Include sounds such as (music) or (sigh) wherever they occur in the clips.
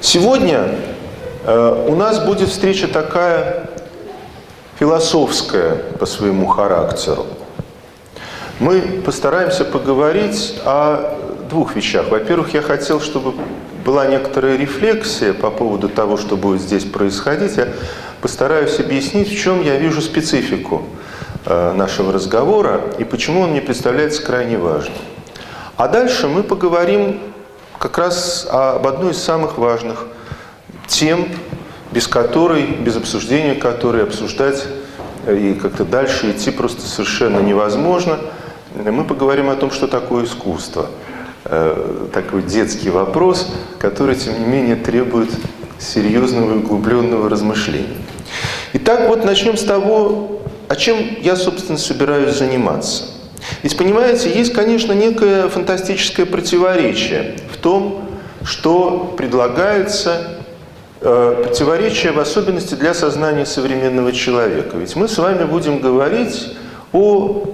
Сегодня э, у нас будет встреча такая философская по своему характеру. Мы постараемся поговорить о двух вещах. Во-первых, я хотел, чтобы была некоторая рефлексия по поводу того, что будет здесь происходить. Я постараюсь объяснить, в чем я вижу специфику э, нашего разговора и почему он мне представляется крайне важным. А дальше мы поговорим как раз об одной из самых важных тем, без которой, без обсуждения которой обсуждать и как-то дальше идти просто совершенно невозможно. Мы поговорим о том, что такое искусство. Э, такой детский вопрос, который, тем не менее, требует серьезного и углубленного размышления. Итак, вот начнем с того, о чем я, собственно, собираюсь заниматься. Ведь, понимаете, есть, конечно, некое фантастическое противоречие в том, что предлагается э, противоречие в особенности для сознания современного человека. Ведь мы с вами будем говорить о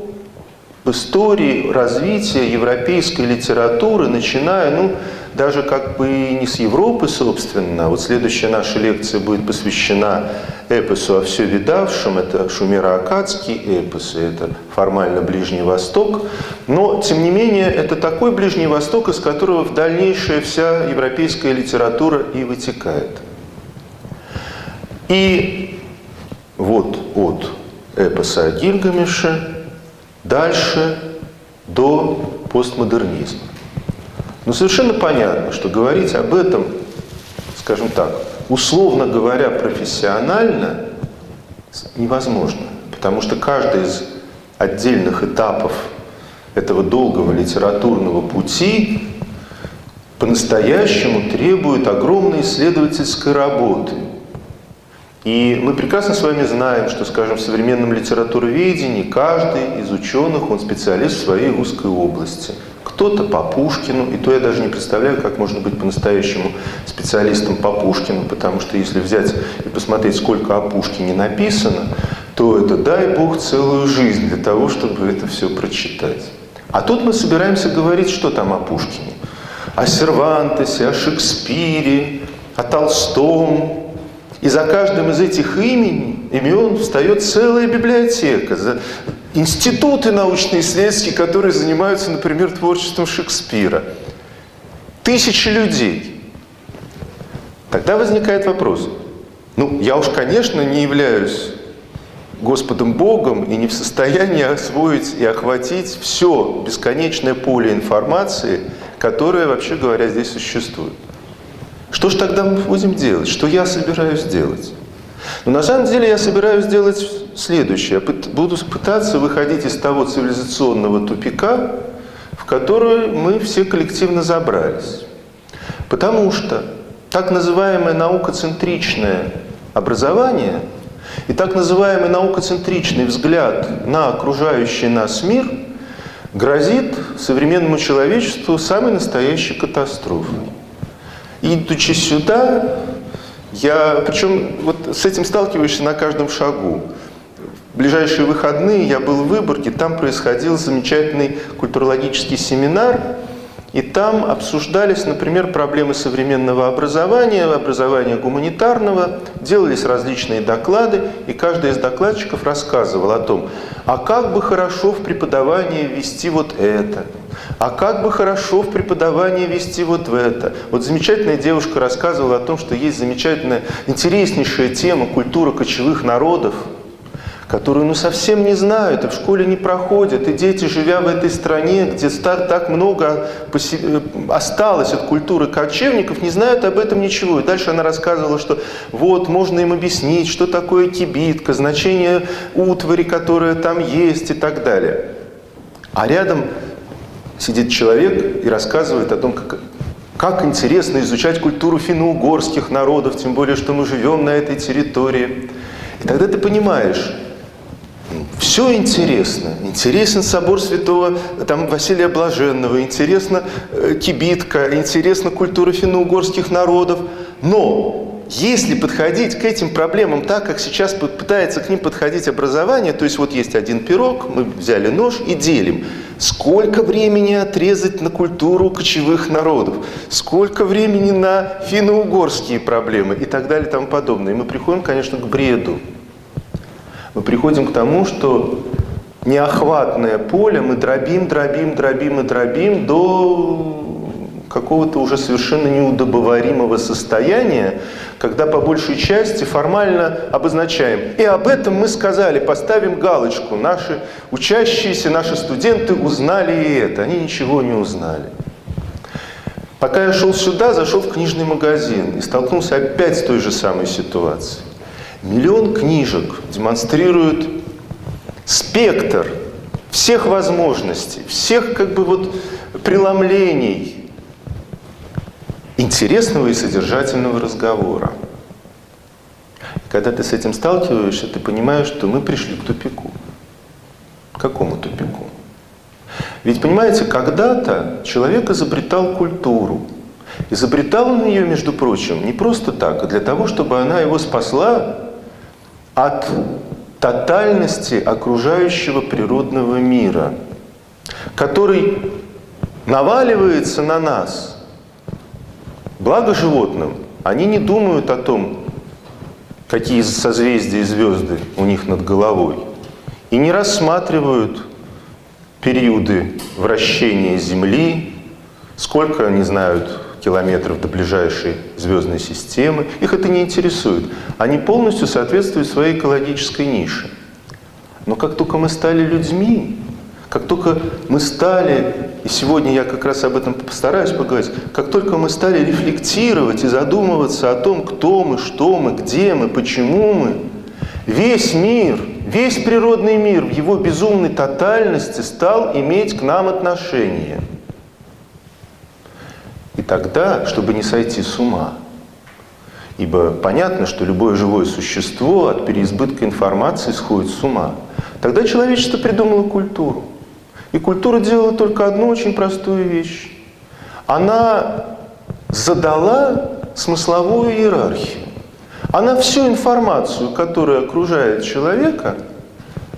истории развития европейской литературы, начиная, ну, даже как бы не с Европы, собственно. Вот следующая наша лекция будет посвящена эпосу о все видавшем. Это шумеро-акадский эпос, это формально Ближний Восток. Но, тем не менее, это такой Ближний Восток, из которого в дальнейшая вся европейская литература и вытекает. И вот от эпоса о Гильгамеше дальше до постмодернизма. Но совершенно понятно, что говорить об этом, скажем так, условно говоря, профессионально невозможно. Потому что каждый из отдельных этапов этого долгого литературного пути по-настоящему требует огромной исследовательской работы. И мы прекрасно с вами знаем, что, скажем, в современном литературоведении каждый из ученых, он специалист в своей узкой области – кто-то по Пушкину, и то я даже не представляю, как можно быть по-настоящему специалистом по Пушкину, потому что если взять и посмотреть, сколько о Пушкине написано, то это, дай Бог, целую жизнь для того, чтобы это все прочитать. А тут мы собираемся говорить, что там о Пушкине. О Сервантесе, о Шекспире, о Толстом, и за каждым из этих имени, имен встает целая библиотека. Институты научно-исследовательские, которые занимаются, например, творчеством Шекспира. Тысячи людей. Тогда возникает вопрос. Ну, я уж, конечно, не являюсь Господом Богом и не в состоянии освоить и охватить все бесконечное поле информации, которое, вообще говоря, здесь существует. Что же тогда мы будем делать? Что я собираюсь делать? Но на самом деле я собираюсь делать следующее. Буду пытаться выходить из того цивилизационного тупика, в который мы все коллективно забрались. Потому что так называемое наукоцентричное образование и так называемый наукоцентричный взгляд на окружающий нас мир грозит современному человечеству самой настоящей катастрофой. Идучи сюда, я, причем вот с этим сталкиваешься на каждом шагу. В ближайшие выходные я был в Выборге, там происходил замечательный культурологический семинар – и там обсуждались, например, проблемы современного образования, образования гуманитарного, делались различные доклады, и каждый из докладчиков рассказывал о том, а как бы хорошо в преподавании ввести вот это, а как бы хорошо в преподавании вести вот в это. Вот замечательная девушка рассказывала о том, что есть замечательная, интереснейшая тема культура кочевых народов – которую ну, совсем не знают и в школе не проходят. И дети, живя в этой стране, где так много э, осталось от культуры кочевников, не знают об этом ничего. И дальше она рассказывала, что вот, можно им объяснить, что такое кибитка, значение утвари, которая там есть и так далее. А рядом сидит человек и рассказывает о том, как, как интересно изучать культуру финно-угорских народов, тем более, что мы живем на этой территории. И тогда ты понимаешь, все интересно. Интересен собор святого там, Василия Блаженного, интересна э, кибитка, интересна культура финно-угорских народов. Но если подходить к этим проблемам так, как сейчас пытается к ним подходить образование, то есть вот есть один пирог, мы взяли нож и делим. Сколько времени отрезать на культуру кочевых народов? Сколько времени на финно-угорские проблемы? И так далее и тому подобное. И мы приходим, конечно, к бреду. Мы приходим к тому, что неохватное поле мы дробим, дробим, дробим и дробим до какого-то уже совершенно неудобоваримого состояния, когда по большей части формально обозначаем. И об этом мы сказали, поставим галочку. Наши учащиеся, наши студенты узнали и это. Они ничего не узнали. Пока я шел сюда, зашел в книжный магазин и столкнулся опять с той же самой ситуацией. Миллион книжек демонстрируют спектр всех возможностей, всех как бы вот преломлений интересного и содержательного разговора. Когда ты с этим сталкиваешься, ты понимаешь, что мы пришли к тупику. К какому тупику? Ведь, понимаете, когда-то человек изобретал культуру. Изобретал он ее, между прочим, не просто так, а для того, чтобы она его спасла от тотальности окружающего природного мира, который наваливается на нас – Благо животным, они не думают о том, какие созвездия и звезды у них над головой, и не рассматривают периоды вращения Земли, сколько они знают километров до ближайшей звездной системы. Их это не интересует. Они полностью соответствуют своей экологической нише. Но как только мы стали людьми, как только мы стали, и сегодня я как раз об этом постараюсь поговорить, как только мы стали рефлектировать и задумываться о том, кто мы, что мы, где мы, почему мы, весь мир, весь природный мир в его безумной тотальности стал иметь к нам отношение. И тогда, чтобы не сойти с ума, ибо понятно, что любое живое существо от переизбытка информации сходит с ума, тогда человечество придумало культуру. И культура делала только одну очень простую вещь. Она задала смысловую иерархию. Она всю информацию, которая окружает человека,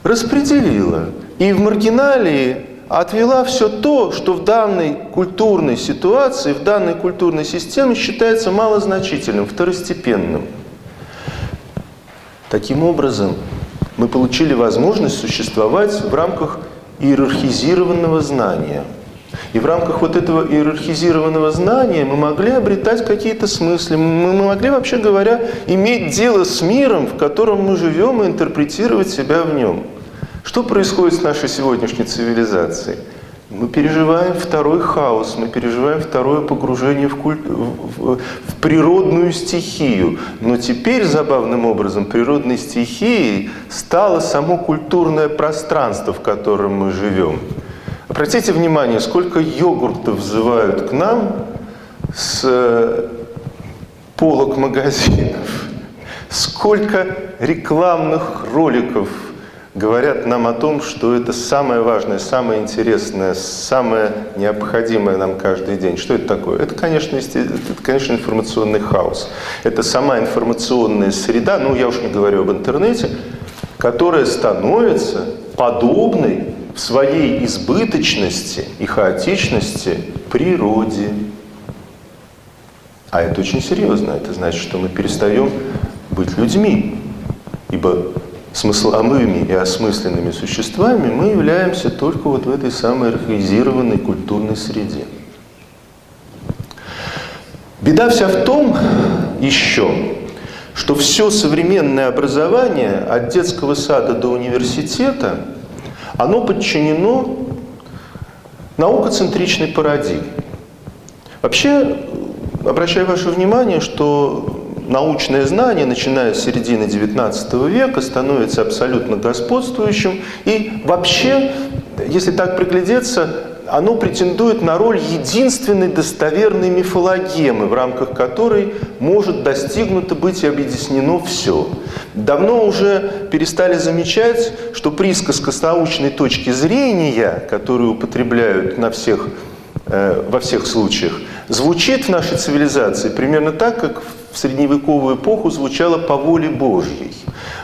распределила. И в маргиналии отвела все то, что в данной культурной ситуации, в данной культурной системе считается малозначительным, второстепенным. Таким образом, мы получили возможность существовать в рамках иерархизированного знания. И в рамках вот этого иерархизированного знания мы могли обретать какие-то смыслы, мы могли, вообще говоря, иметь дело с миром, в котором мы живем, и интерпретировать себя в нем. Что происходит с нашей сегодняшней цивилизацией? Мы переживаем второй хаос, мы переживаем второе погружение в, куль... в, в природную стихию. Но теперь, забавным образом, природной стихией стало само культурное пространство, в котором мы живем. Обратите внимание, сколько йогуртов взывают к нам с э, полок магазинов, сколько рекламных роликов – говорят нам о том, что это самое важное, самое интересное, самое необходимое нам каждый день. Что это такое? Это, конечно, это, конечно, информационный хаос. Это сама информационная среда, ну, я уж не говорю об интернете, которая становится подобной в своей избыточности и хаотичности природе. А это очень серьезно. Это значит, что мы перестаем быть людьми. Ибо смысловыми и осмысленными существами мы являемся только вот в этой самой архаизированной культурной среде. Беда вся в том еще, что все современное образование от детского сада до университета, оно подчинено наукоцентричной парадигме. Вообще, обращаю ваше внимание, что научное знание, начиная с середины XIX века, становится абсолютно господствующим. И вообще, если так приглядеться, оно претендует на роль единственной достоверной мифологемы, в рамках которой может достигнуто быть и объяснено все. Давно уже перестали замечать, что присказка с научной точки зрения, которую употребляют на всех, э, во всех случаях, звучит в нашей цивилизации примерно так, как в средневековую эпоху звучало по воле Божьей.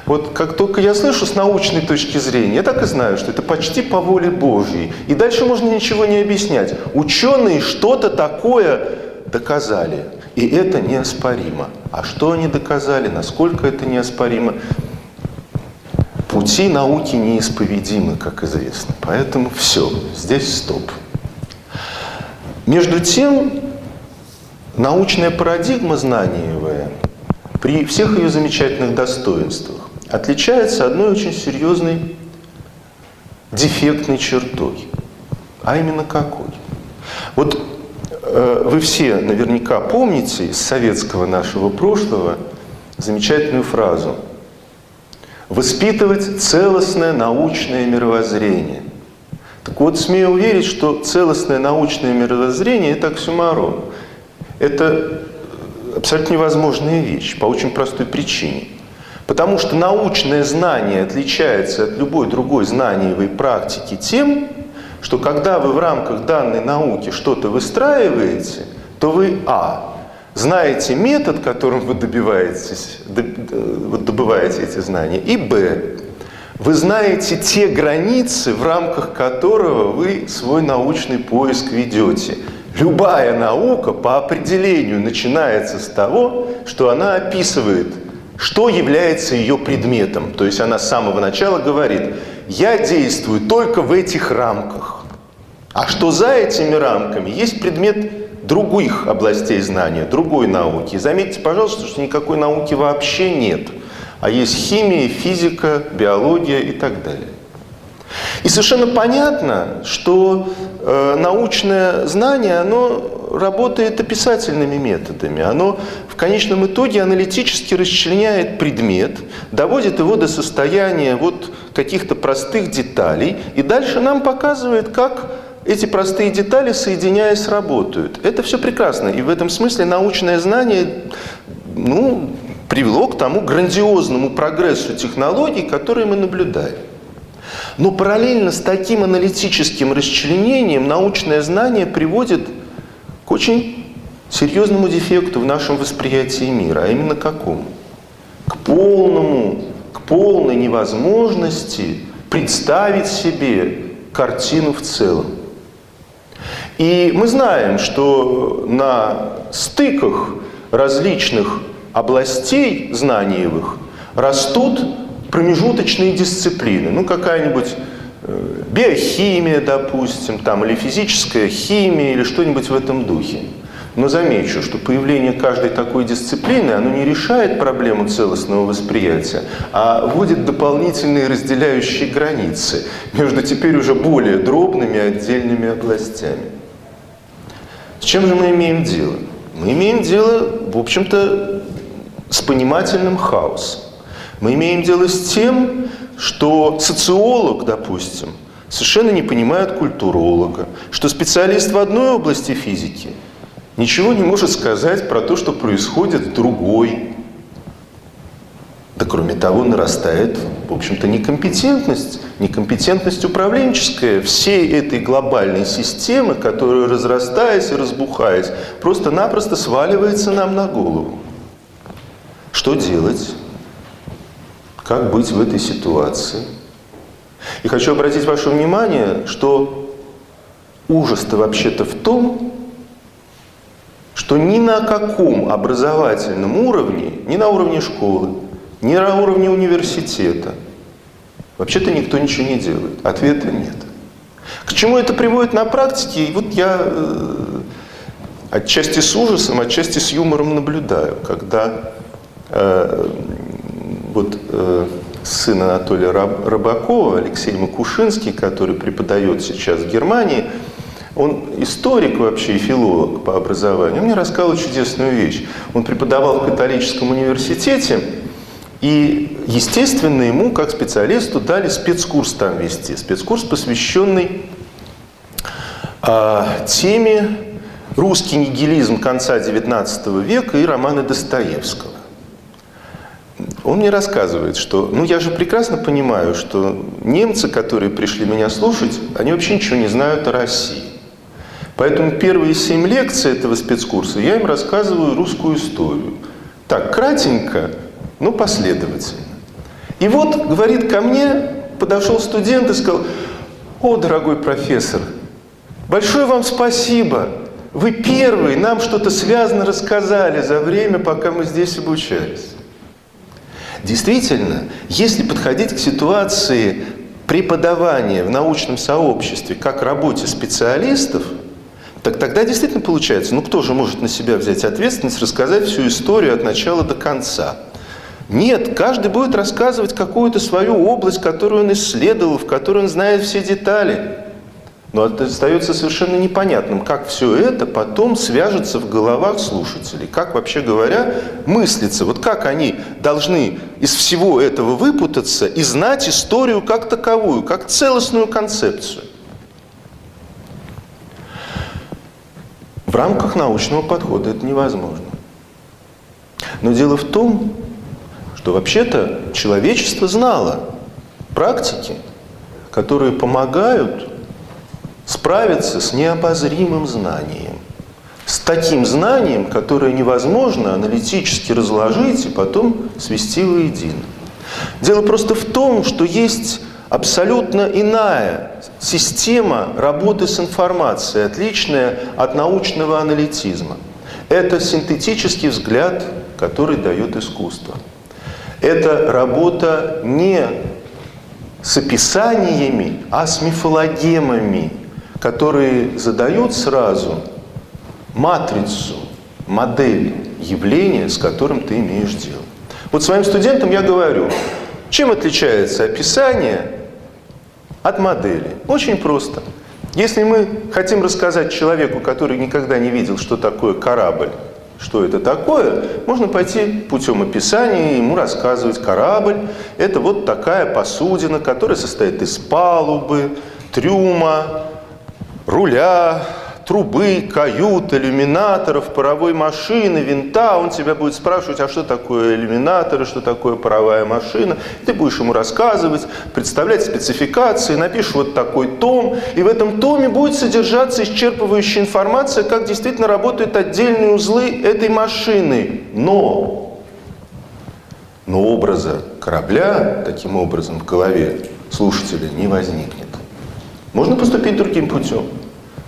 Вот как только я слышу с научной точки зрения, я так и знаю, что это почти по воле Божьей. И дальше можно ничего не объяснять. Ученые что-то такое доказали. И это неоспоримо. А что они доказали, насколько это неоспоримо? Пути науки неисповедимы, как известно. Поэтому все, здесь стоп. Между тем, научная парадигма знаниевая при всех ее замечательных достоинствах отличается одной очень серьезной дефектной чертой. А именно какой? Вот э, вы все наверняка помните из советского нашего прошлого замечательную фразу «Воспитывать целостное научное мировоззрение». Так вот, смею уверить, что целостное научное мировоззрение – это оксюмарон. Это абсолютно невозможная вещь по очень простой причине. Потому что научное знание отличается от любой другой знаниевой практики тем, что когда вы в рамках данной науки что-то выстраиваете, то вы, а, знаете метод, которым вы добиваетесь, добываете эти знания, и, б, вы знаете те границы, в рамках которого вы свой научный поиск ведете. Любая наука по определению начинается с того, что она описывает, что является ее предметом. То есть она с самого начала говорит, я действую только в этих рамках. А что за этими рамками, есть предмет других областей знания, другой науки. заметьте, пожалуйста, что никакой науки вообще нет – а есть химия, физика, биология и так далее. И совершенно понятно, что научное знание, оно работает описательными методами. Оно в конечном итоге аналитически расчленяет предмет, доводит его до состояния вот каких-то простых деталей, и дальше нам показывает, как эти простые детали, соединяясь, работают. Это все прекрасно. И в этом смысле научное знание, ну, привело к тому грандиозному прогрессу технологий, которые мы наблюдаем. Но параллельно с таким аналитическим расчленением научное знание приводит к очень серьезному дефекту в нашем восприятии мира, а именно какому? К полному, к полной невозможности представить себе картину в целом. И мы знаем, что на стыках различных областей знаниевых растут промежуточные дисциплины. Ну, какая-нибудь э, биохимия, допустим, там, или физическая химия, или что-нибудь в этом духе. Но замечу, что появление каждой такой дисциплины, оно не решает проблему целостного восприятия, а вводит дополнительные разделяющие границы между теперь уже более дробными отдельными областями. С чем же мы имеем дело? Мы имеем дело, в общем-то, с понимательным хаосом. Мы имеем дело с тем, что социолог, допустим, совершенно не понимает культуролога, что специалист в одной области физики ничего не может сказать про то, что происходит в другой. Да кроме того, нарастает, в общем-то, некомпетентность, некомпетентность управленческая всей этой глобальной системы, которая, разрастаясь и разбухаясь, просто-напросто сваливается нам на голову. Что делать? Как быть в этой ситуации? И хочу обратить ваше внимание, что ужас-то вообще-то в том, что ни на каком образовательном уровне, ни на уровне школы, ни на уровне университета, вообще-то никто ничего не делает. Ответа нет. К чему это приводит на практике? И вот я э, отчасти с ужасом, отчасти с юмором наблюдаю, когда Э, вот э, сын Анатолия Рыбакова, Алексей Макушинский, который преподает сейчас в Германии, он историк вообще и филолог по образованию. Он мне рассказал чудесную вещь. Он преподавал в католическом университете, и, естественно, ему, как специалисту, дали спецкурс там вести. Спецкурс, посвященный э, теме «Русский нигилизм конца XIX века» и романы Достоевского. Он мне рассказывает, что, ну я же прекрасно понимаю, что немцы, которые пришли меня слушать, они вообще ничего не знают о России. Поэтому первые семь лекций этого спецкурса я им рассказываю русскую историю. Так, кратенько, но последовательно. И вот, говорит, ко мне подошел студент и сказал, о, дорогой профессор, большое вам спасибо. Вы первый нам что-то связано рассказали за время, пока мы здесь обучались. Действительно, если подходить к ситуации преподавания в научном сообществе как работе специалистов – так тогда действительно получается, ну кто же может на себя взять ответственность, рассказать всю историю от начала до конца? Нет, каждый будет рассказывать какую-то свою область, которую он исследовал, в которой он знает все детали. Но это остается совершенно непонятным, как все это потом свяжется в головах слушателей. Как, вообще говоря, мыслится. Вот как они должны из всего этого выпутаться и знать историю как таковую, как целостную концепцию. В рамках научного подхода это невозможно. Но дело в том, что вообще-то человечество знало практики, которые помогают справиться с необозримым знанием. С таким знанием, которое невозможно аналитически разложить и потом свести воедино. Дело просто в том, что есть абсолютно иная система работы с информацией, отличная от научного аналитизма. Это синтетический взгляд, который дает искусство. Это работа не с описаниями, а с мифологемами, которые задают сразу матрицу, модель явления, с которым ты имеешь дело. Вот своим студентам я говорю, чем отличается описание от модели. Очень просто. Если мы хотим рассказать человеку, который никогда не видел, что такое корабль, что это такое, можно пойти путем описания, ему рассказывать. Корабль – это вот такая посудина, которая состоит из палубы, трюма, руля, трубы, кают, иллюминаторов, паровой машины, винта. Он тебя будет спрашивать, а что такое иллюминаторы, что такое паровая машина. Ты будешь ему рассказывать, представлять спецификации, напишешь вот такой том. И в этом томе будет содержаться исчерпывающая информация, как действительно работают отдельные узлы этой машины. Но, но образа корабля таким образом в голове слушателя не возникнет. Можно поступить другим путем.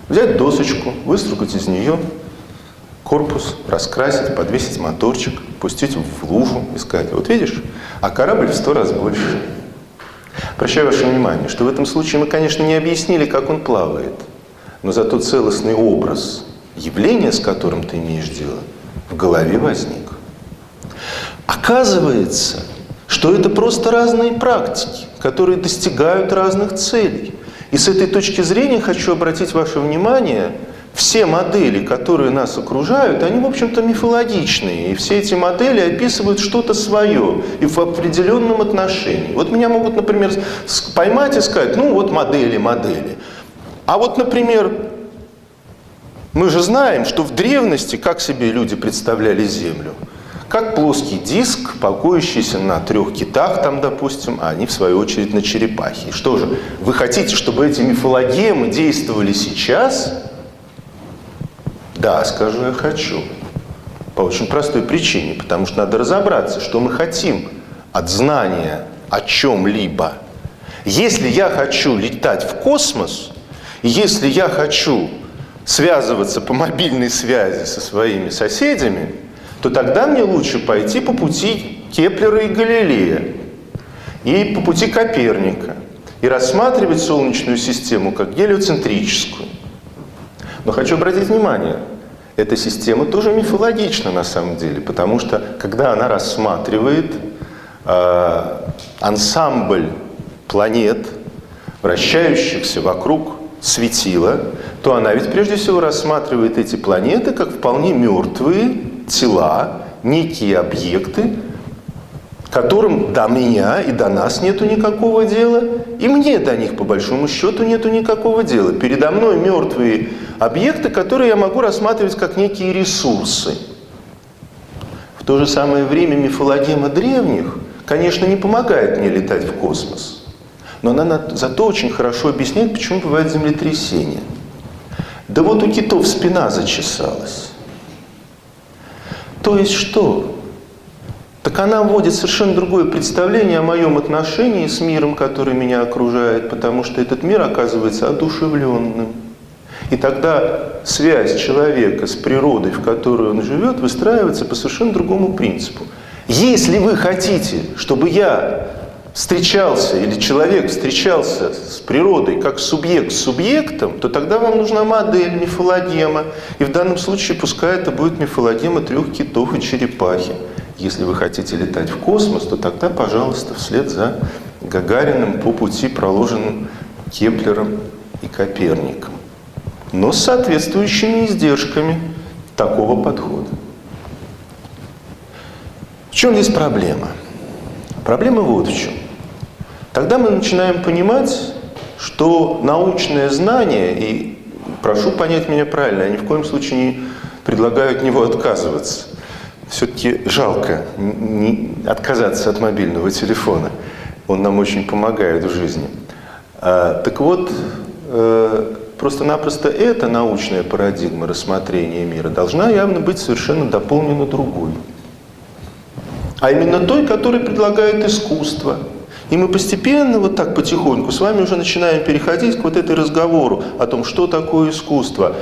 Взять досочку, выстругать из нее корпус, раскрасить, подвесить моторчик, пустить в лужу и сказать, вот видишь, а корабль в сто раз больше. Прощаю ваше внимание, что в этом случае мы, конечно, не объяснили, как он плавает, но зато целостный образ явления, с которым ты имеешь дело, в голове возник. Оказывается, что это просто разные практики, которые достигают разных целей. И с этой точки зрения хочу обратить ваше внимание, все модели, которые нас окружают, они, в общем-то, мифологичные. И все эти модели описывают что-то свое и в определенном отношении. Вот меня могут, например, поймать и сказать, ну вот модели, модели. А вот, например, мы же знаем, что в древности, как себе люди представляли Землю – как плоский диск, покоящийся на трех китах, там, допустим, а они, в свою очередь, на черепахе. Что же, вы хотите, чтобы эти мифологемы действовали сейчас? Да, скажу я хочу. По очень простой причине, потому что надо разобраться, что мы хотим от знания о чем-либо. Если я хочу летать в космос, если я хочу связываться по мобильной связи со своими соседями, то тогда мне лучше пойти по пути Кеплера и Галилея, и по пути Коперника, и рассматривать Солнечную систему как гелиоцентрическую. Но хочу обратить внимание, эта система тоже мифологична на самом деле, потому что когда она рассматривает э, ансамбль планет, вращающихся вокруг светила, то она ведь прежде всего рассматривает эти планеты как вполне мертвые тела, некие объекты, которым до меня и до нас нету никакого дела, и мне до них по большому счету нету никакого дела. Передо мной мертвые объекты, которые я могу рассматривать как некие ресурсы. В то же самое время мифологема древних, конечно, не помогает мне летать в космос, но она зато очень хорошо объясняет, почему бывают землетрясения. Да вот у китов спина зачесалась. То есть что? Так она вводит совершенно другое представление о моем отношении с миром, который меня окружает, потому что этот мир оказывается одушевленным. И тогда связь человека с природой, в которой он живет, выстраивается по совершенно другому принципу. Если вы хотите, чтобы я встречался или человек встречался с природой как субъект с субъектом, то тогда вам нужна модель мифологема. И в данном случае пускай это будет мифологема трех китов и черепахи. Если вы хотите летать в космос, то тогда, пожалуйста, вслед за Гагариным по пути, проложенным Кеплером и Коперником. Но с соответствующими издержками такого подхода. В чем здесь проблема? Проблема вот в чем. Тогда мы начинаем понимать, что научное знание, и прошу понять меня правильно, я ни в коем случае не предлагаю от него отказываться. Все-таки жалко отказаться от мобильного телефона. Он нам очень помогает в жизни. А, так вот, э, просто-напросто эта научная парадигма рассмотрения мира должна явно быть совершенно дополнена другой. А именно той, которая предлагает искусство – и мы постепенно, вот так потихоньку, с вами уже начинаем переходить к вот этой разговору о том, что такое искусство.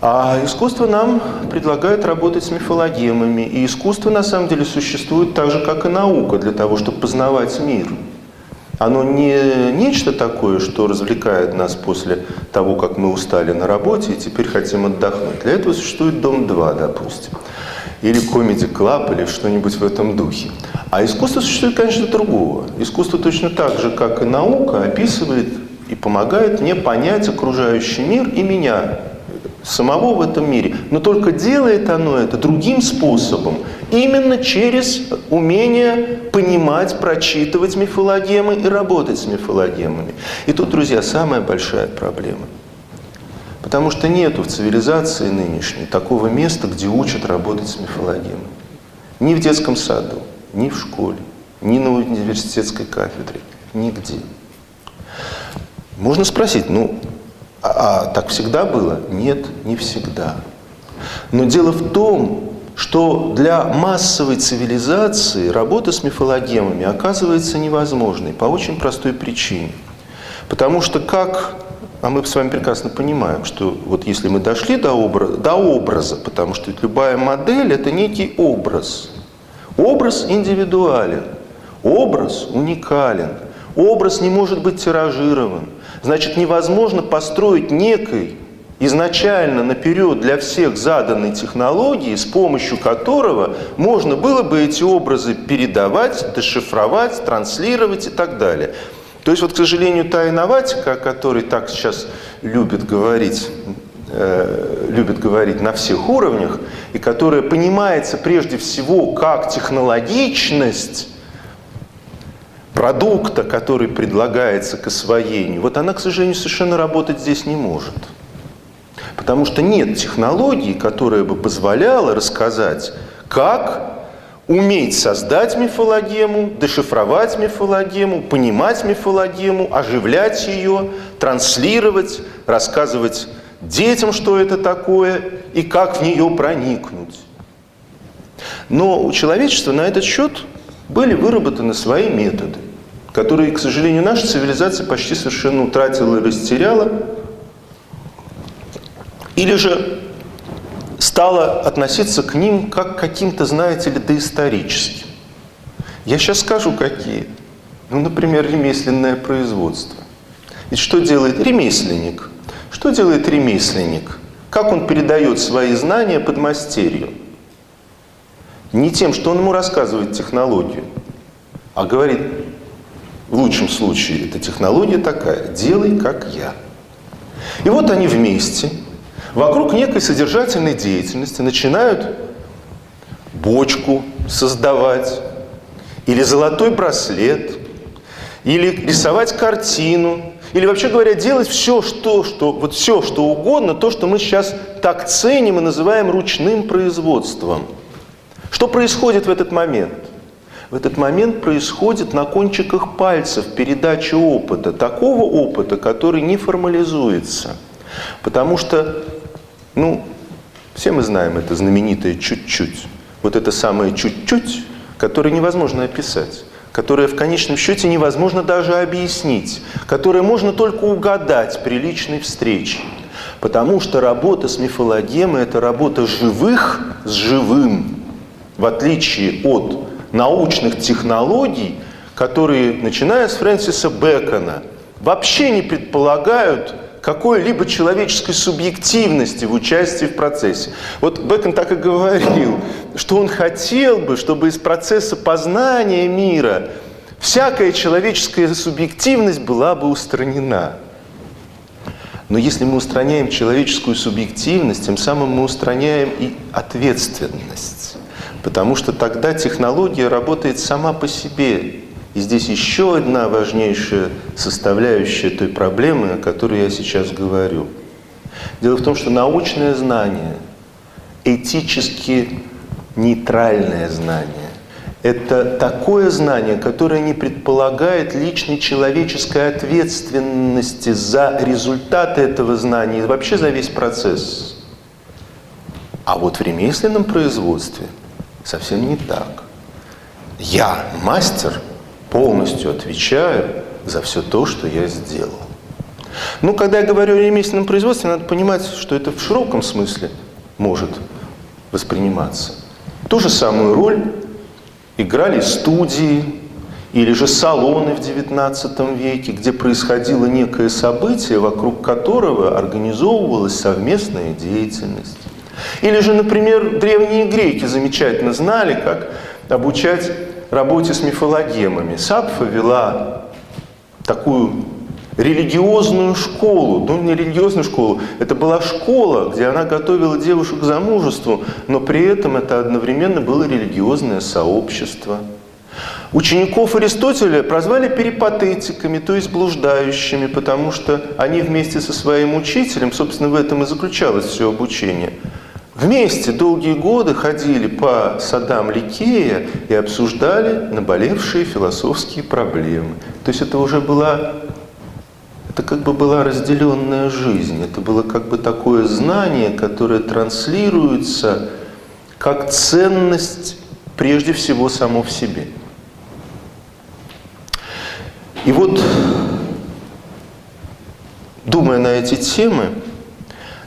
А искусство нам предлагает работать с мифологемами. И искусство на самом деле существует так же, как и наука, для того, чтобы познавать мир. Оно не нечто такое, что развлекает нас после того, как мы устали на работе и теперь хотим отдохнуть. Для этого существует Дом-2, допустим или Club, или что-нибудь в этом духе. А искусство существует, конечно, другого. Искусство точно так же, как и наука, описывает и помогает мне понять окружающий мир и меня самого в этом мире. Но только делает оно это другим способом, именно через умение понимать, прочитывать мифологемы и работать с мифологемами. И тут, друзья, самая большая проблема – Потому что нету в цивилизации нынешней такого места, где учат работать с мифологемой. Ни в детском саду, ни в школе, ни на университетской кафедре, нигде. Можно спросить, ну, а, а так всегда было? Нет, не всегда. Но дело в том, что для массовой цивилизации работа с мифологемами оказывается невозможной по очень простой причине. Потому что как а мы с вами прекрасно понимаем, что вот если мы дошли до образа, до образа потому что любая модель – это некий образ. Образ индивидуален, образ уникален, образ не может быть тиражирован. Значит, невозможно построить некой изначально наперед для всех заданной технологии, с помощью которого можно было бы эти образы передавать, дешифровать, транслировать и так далее. То есть вот, к сожалению, та инноватика, о которой так сейчас любят говорить, э, любят говорить на всех уровнях, и которая понимается прежде всего как технологичность продукта, который предлагается к освоению, вот она, к сожалению, совершенно работать здесь не может. Потому что нет технологии, которая бы позволяла рассказать, как уметь создать мифологему, дешифровать мифологему, понимать мифологему, оживлять ее, транслировать, рассказывать детям, что это такое и как в нее проникнуть. Но у человечества на этот счет были выработаны свои методы, которые, к сожалению, наша цивилизация почти совершенно утратила и растеряла, или же стала относиться к ним как к каким-то, знаете ли, доисторическим. Я сейчас скажу, какие. Ну, например, ремесленное производство. Ведь что делает ремесленник? Что делает ремесленник? Как он передает свои знания под мастерью? Не тем, что он ему рассказывает технологию, а говорит, в лучшем случае, эта технология такая, делай как я. И вот они вместе – вокруг некой содержательной деятельности начинают бочку создавать, или золотой браслет, или рисовать картину, или вообще говоря, делать все, что, что, вот все, что угодно, то, что мы сейчас так ценим и называем ручным производством. Что происходит в этот момент? В этот момент происходит на кончиках пальцев передача опыта, такого опыта, который не формализуется – Потому что, ну, все мы знаем это знаменитое «чуть-чуть». Вот это самое «чуть-чуть», которое невозможно описать которое в конечном счете невозможно даже объяснить, которое можно только угадать при личной встрече. Потому что работа с мифологемой – это работа живых с живым, в отличие от научных технологий, которые, начиная с Фрэнсиса Бэкона, вообще не предполагают какой-либо человеческой субъективности в участии в процессе. Вот Бэкон так и говорил, что он хотел бы, чтобы из процесса познания мира всякая человеческая субъективность была бы устранена. Но если мы устраняем человеческую субъективность, тем самым мы устраняем и ответственность. Потому что тогда технология работает сама по себе. И здесь еще одна важнейшая составляющая той проблемы, о которой я сейчас говорю. Дело в том, что научное знание, этически нейтральное знание, это такое знание, которое не предполагает личной человеческой ответственности за результаты этого знания и вообще за весь процесс. А вот в ремесленном производстве совсем не так. Я, мастер, полностью отвечаю за все то, что я сделал. Ну, когда я говорю о ремесленном производстве, надо понимать, что это в широком смысле может восприниматься. Ту же самую роль играли студии или же салоны в XIX веке, где происходило некое событие, вокруг которого организовывалась совместная деятельность. Или же, например, древние греки замечательно знали, как обучать работе с мифологемами. Сапфа вела такую религиозную школу, ну не религиозную школу, это была школа, где она готовила девушек к замужеству, но при этом это одновременно было религиозное сообщество. Учеников Аристотеля прозвали перипатетиками, то есть блуждающими, потому что они вместе со своим учителем, собственно, в этом и заключалось все обучение – Вместе долгие годы ходили по садам Ликея и обсуждали наболевшие философские проблемы. То есть это уже была это как бы была разделенная жизнь, это было как бы такое знание, которое транслируется как ценность прежде всего само в себе. И вот, думая на эти темы,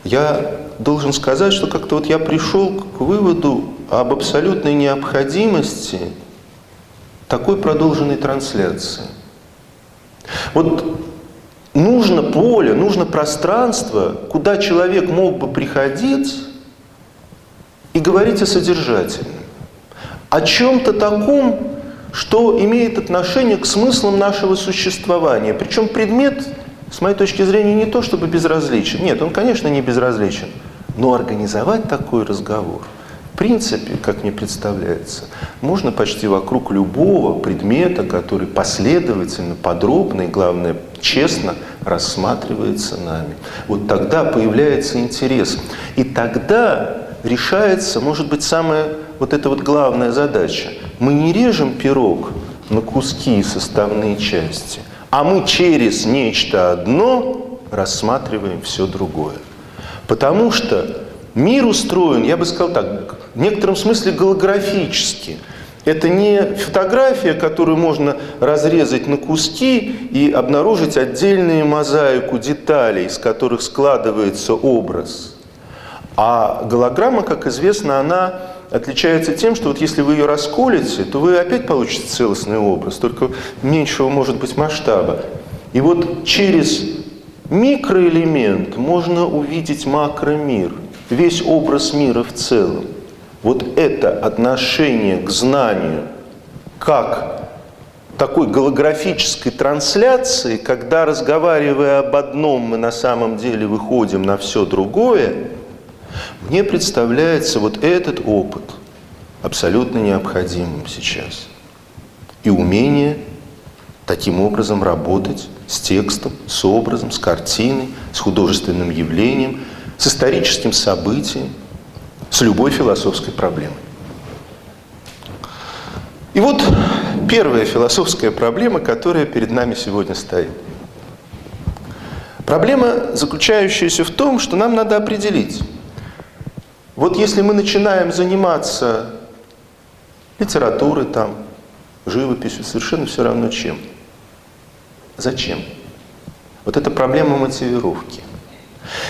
я должен сказать, что как-то вот я пришел к выводу об абсолютной необходимости такой продолженной трансляции. Вот нужно поле, нужно пространство, куда человек мог бы приходить и говорить о содержательном. О чем-то таком, что имеет отношение к смыслам нашего существования. Причем предмет, с моей точки зрения, не то чтобы безразличен. Нет, он, конечно, не безразличен. Но организовать такой разговор – в принципе, как мне представляется, можно почти вокруг любого предмета, который последовательно, подробно и, главное, честно рассматривается нами. Вот тогда появляется интерес. И тогда решается, может быть, самая вот эта вот главная задача. Мы не режем пирог на куски и составные части, а мы через нечто одно рассматриваем все другое. Потому что мир устроен, я бы сказал так, в некотором смысле голографически. Это не фотография, которую можно разрезать на куски и обнаружить отдельную мозаику деталей, из которых складывается образ. А голограмма, как известно, она отличается тем, что вот если вы ее расколете, то вы опять получите целостный образ, только меньшего может быть масштаба. И вот через микроэлемент можно увидеть макромир, весь образ мира в целом вот это отношение к знанию как такой голографической трансляции, когда, разговаривая об одном, мы на самом деле выходим на все другое, мне представляется вот этот опыт абсолютно необходимым сейчас. И умение таким образом работать с текстом, с образом, с картиной, с художественным явлением, с историческим событием – с любой философской проблемой. И вот первая философская проблема, которая перед нами сегодня стоит. Проблема, заключающаяся в том, что нам надо определить. Вот если мы начинаем заниматься литературой, там, живописью, совершенно все равно чем. Зачем? Вот это проблема мотивировки.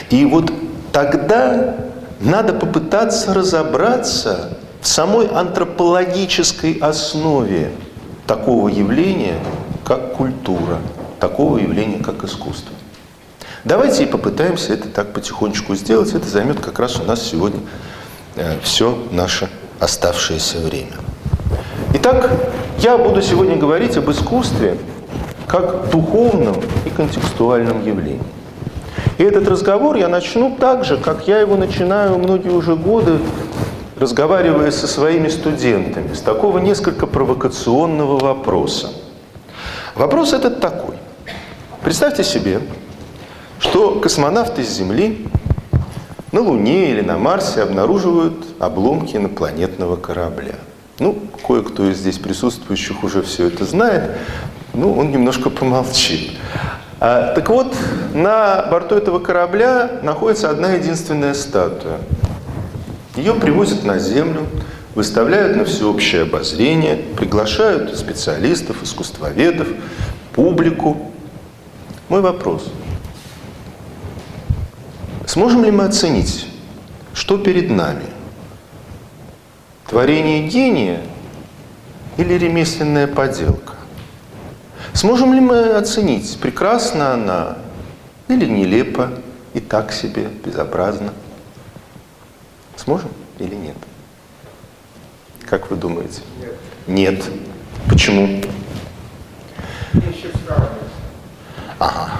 И вот тогда надо попытаться разобраться в самой антропологической основе такого явления, как культура, такого явления, как искусство. Давайте и попытаемся это так потихонечку сделать. Это займет как раз у нас сегодня э, все наше оставшееся время. Итак, я буду сегодня говорить об искусстве как духовном и контекстуальном явлении. И этот разговор я начну так же, как я его начинаю многие уже годы, разговаривая со своими студентами, с такого несколько провокационного вопроса. Вопрос этот такой. Представьте себе, что космонавты с Земли на Луне или на Марсе обнаруживают обломки инопланетного корабля. Ну, кое-кто из здесь присутствующих уже все это знает, ну, он немножко помолчит. А, так вот, на борту этого корабля находится одна единственная статуя. Ее привозят на Землю, выставляют на всеобщее обозрение, приглашают специалистов, искусствоведов, публику. Мой вопрос. Сможем ли мы оценить, что перед нами? Творение гения или ремесленная поделка? Сможем ли мы оценить, прекрасна она или нелепо, и так себе, безобразно? Сможем или нет? Как вы думаете? Нет. Нет. Почему? Ага.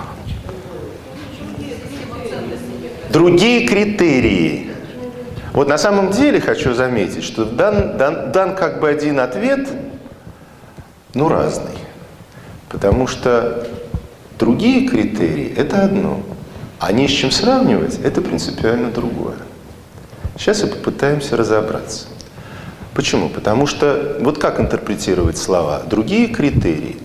Другие критерии. Вот на самом деле хочу заметить, что дан, дан, дан как бы один ответ, ну разный. Потому что другие критерии – это одно, а не с чем сравнивать – это принципиально другое. Сейчас и попытаемся разобраться. Почему? Потому что вот как интерпретировать слова? Другие критерии.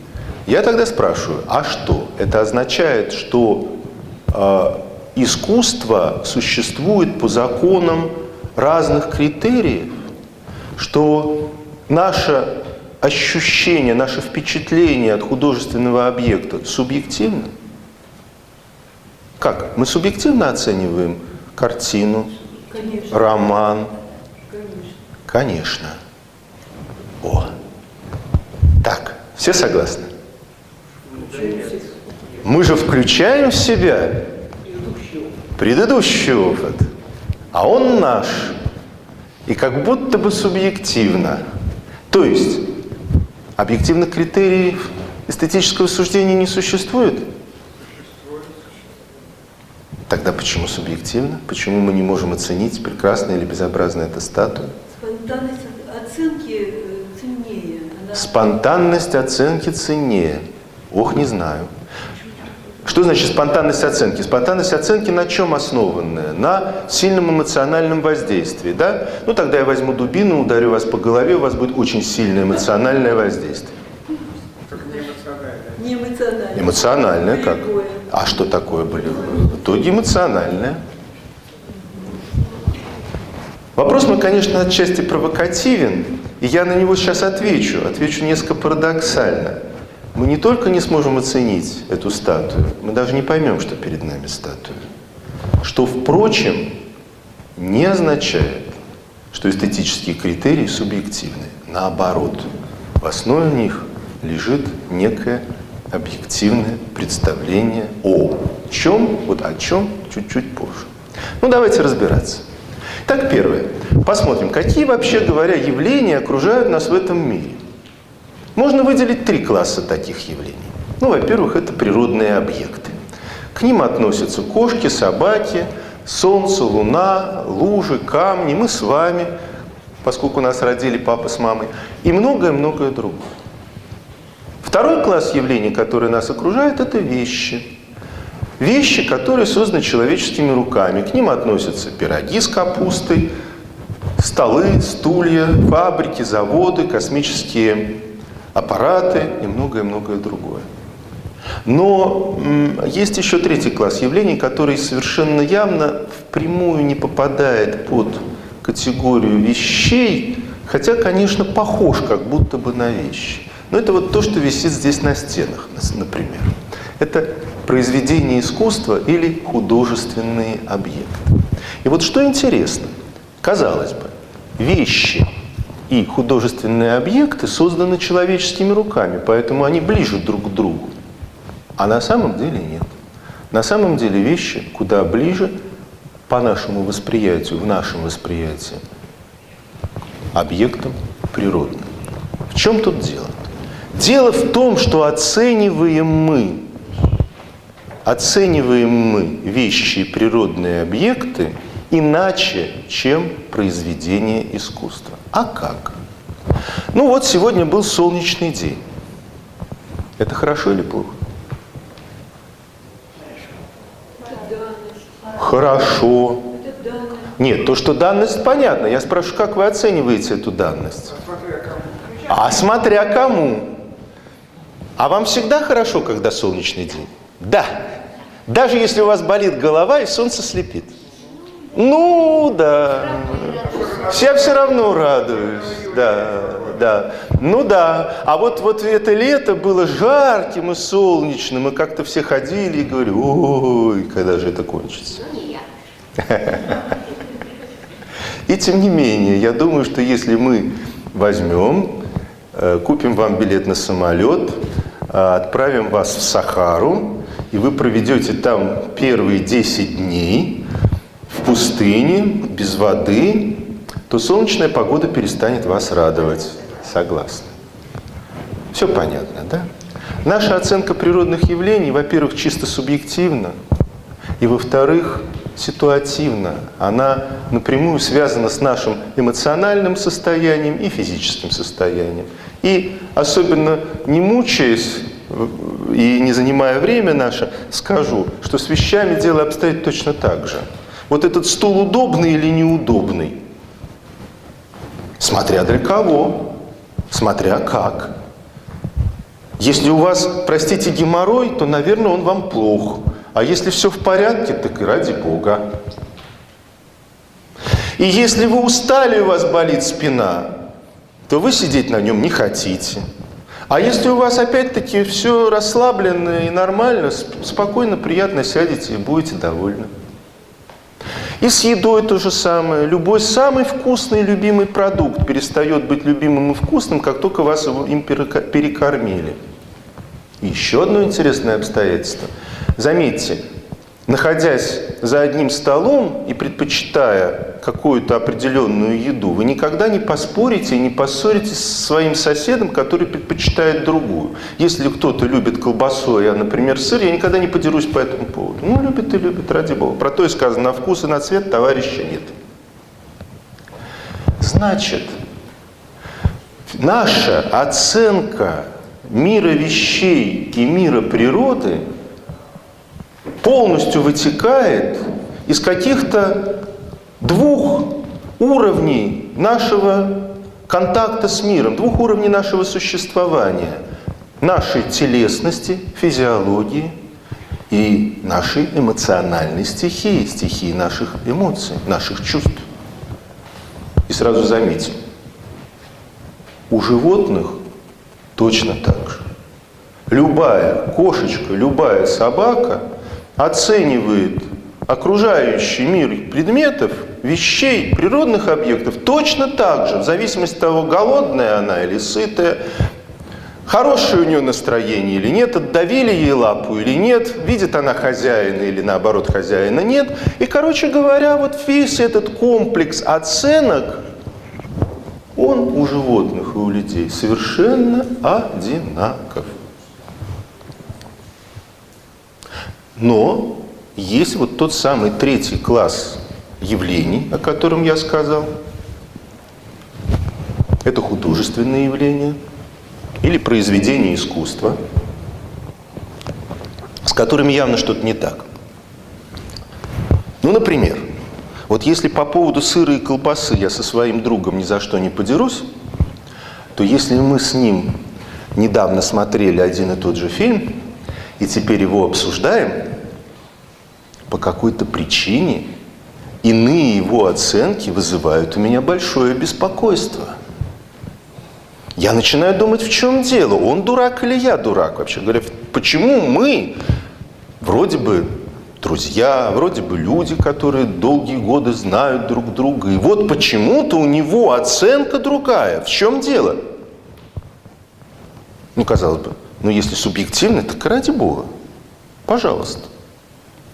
Я тогда спрашиваю, а что? Это означает, что э, искусство существует по законам разных критериев, что наше ощущение, наше впечатление от художественного объекта субъективно? Как? Мы субъективно оцениваем картину, Конечно. роман? Конечно. Конечно. О. Так, все согласны? Мы же включаем в себя предыдущий опыт, а он наш. И как будто бы субъективно. То есть Объективных критериев эстетического суждения не существует? Тогда почему субъективно? Почему мы не можем оценить, прекрасная или безобразная эта статуя? Спонтанность оценки э, ценнее. Она... Спонтанность оценки ценнее. Ох, не знаю. Что значит спонтанность оценки? Спонтанность оценки на чем основанная? На сильном эмоциональном воздействии, да? Ну, тогда я возьму дубину, ударю вас по голове, у вас будет очень сильное эмоциональное воздействие. Не эмоциональное. Эмоциональное как? А что такое болевое? В итоге эмоциональное. Вопрос мой, конечно, отчасти провокативен, и я на него сейчас отвечу. Отвечу несколько парадоксально мы не только не сможем оценить эту статую, мы даже не поймем, что перед нами статуя. Что, впрочем, не означает, что эстетические критерии субъективны. Наоборот, в основе них лежит некое объективное представление о чем, вот о чем чуть-чуть позже. Ну, давайте разбираться. Так, первое. Посмотрим, какие вообще говоря явления окружают нас в этом мире. Можно выделить три класса таких явлений. Ну, во-первых, это природные объекты. К ним относятся кошки, собаки, солнце, луна, лужи, камни, мы с вами, поскольку нас родили папа с мамой, и многое-многое другое. Второй класс явлений, который нас окружает, это вещи. Вещи, которые созданы человеческими руками. К ним относятся пироги с капустой, столы, стулья, фабрики, заводы, космические аппараты и многое-многое другое. Но есть еще третий класс явлений, который совершенно явно впрямую не попадает под категорию вещей, хотя, конечно, похож как будто бы на вещи. Но это вот то, что висит здесь на стенах, например. Это произведение искусства или художественные объекты. И вот что интересно, казалось бы, вещи и художественные объекты созданы человеческими руками, поэтому они ближе друг к другу. А на самом деле нет. На самом деле вещи куда ближе по нашему восприятию, в нашем восприятии, объектам природным. В чем тут дело? Дело в том, что оцениваем мы, оцениваем мы вещи и природные объекты иначе, чем произведение искусства. А как? Ну вот сегодня был солнечный день. Это хорошо или плохо? Хорошо. Нет, то, что данность, понятно. Я спрашиваю, как вы оцениваете эту данность? А смотря кому. А вам всегда хорошо, когда солнечный день? Да. Даже если у вас болит голова и солнце слепит. Ну, да. Я все равно радуюсь, да, да. Ну да, а вот, вот это лето было жарким и солнечным, и как-то все ходили и говорили, ой, когда же это кончится? И тем не менее, я думаю, что если мы возьмем, э, купим вам билет на самолет, э, отправим вас в Сахару, и вы проведете там первые 10 дней пустыне, без воды, то солнечная погода перестанет вас радовать. Согласны. Все понятно, да? Наша оценка природных явлений, во-первых, чисто субъективна, и, во-вторых, ситуативна. Она напрямую связана с нашим эмоциональным состоянием и физическим состоянием. И особенно не мучаясь и не занимая время наше, скажу, что с вещами дело обстоит точно так же. Вот этот стул удобный или неудобный – Смотря для кого, смотря как. Если у вас, простите, геморрой, то, наверное, он вам плох. А если все в порядке, так и ради Бога. И если вы устали, у вас болит спина, то вы сидеть на нем не хотите. А если у вас опять-таки все расслаблено и нормально, спокойно, приятно сядете и будете довольны. И с едой то же самое. Любой самый вкусный любимый продукт перестает быть любимым и вкусным, как только вас его, им перекормили. еще одно интересное обстоятельство. Заметьте, находясь за одним столом и предпочитая какую-то определенную еду, вы никогда не поспорите и не поссоритесь со своим соседом, который предпочитает другую. Если кто-то любит колбасу, а я, например, сыр, я никогда не подерусь по этому поводу. Ну, любит и любит, ради бога. Про то и сказано, на вкус и на цвет товарища нет. Значит, наша оценка мира вещей и мира природы – полностью вытекает из каких-то двух уровней нашего контакта с миром, двух уровней нашего существования. Нашей телесности, физиологии и нашей эмоциональной стихии, стихии наших эмоций, наших чувств. И сразу заметим, у животных точно так же. Любая кошечка, любая собака – оценивает окружающий мир предметов, вещей, природных объектов точно так же, в зависимости от того, голодная она или сытая, хорошее у нее настроение или нет, отдавили ей лапу или нет, видит она хозяина или наоборот хозяина нет. И, короче говоря, вот весь этот комплекс оценок, он у животных и у людей совершенно одинаков. Но есть вот тот самый третий класс явлений, о котором я сказал. Это художественные явления или произведения искусства, с которыми явно что-то не так. Ну, например, вот если по поводу сыра и колбасы я со своим другом ни за что не подерусь, то если мы с ним недавно смотрели один и тот же фильм, и теперь его обсуждаем, по какой-то причине иные его оценки вызывают у меня большое беспокойство. Я начинаю думать, в чем дело, он дурак или я дурак вообще говоря. Почему мы, вроде бы друзья, вроде бы люди, которые долгие годы знают друг друга, и вот почему-то у него оценка другая. В чем дело? Ну, казалось бы, ну если субъективно, так ради Бога, пожалуйста.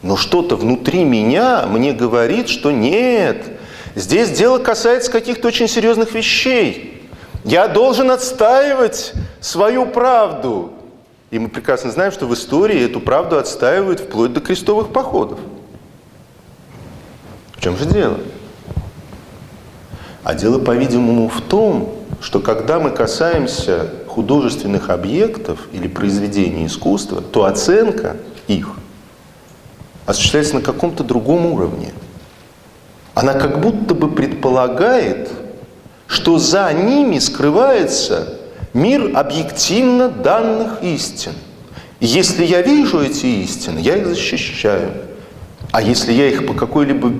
Но что-то внутри меня мне говорит, что нет, здесь дело касается каких-то очень серьезных вещей. Я должен отстаивать свою правду. И мы прекрасно знаем, что в истории эту правду отстаивают вплоть до крестовых походов. В чем же дело? А дело, по-видимому, в том, что когда мы касаемся художественных объектов или произведений искусства, то оценка их осуществляется на каком-то другом уровне. Она как будто бы предполагает, что за ними скрывается мир объективно данных истин. И если я вижу эти истины, я их защищаю. А если я их по какой-либо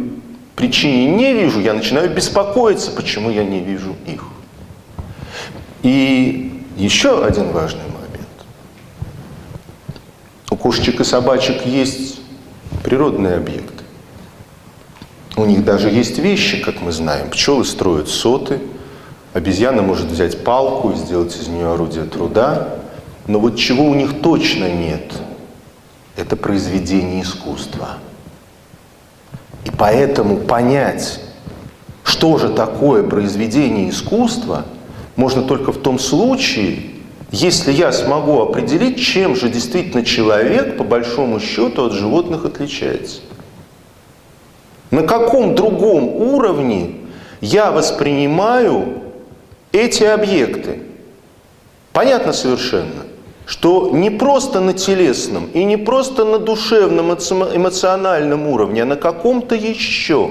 причине не вижу, я начинаю беспокоиться, почему я не вижу их. И еще один важный момент. У кошечек и собачек есть природные объекты. У них даже есть вещи, как мы знаем. Пчелы строят соты, обезьяна может взять палку и сделать из нее орудие труда. Но вот чего у них точно нет, это произведение искусства. И поэтому понять, что же такое произведение искусства, можно только в том случае, если я смогу определить, чем же действительно человек, по большому счету, от животных отличается. На каком другом уровне я воспринимаю эти объекты? Понятно совершенно, что не просто на телесном и не просто на душевном, эмоциональном уровне, а на каком-то еще,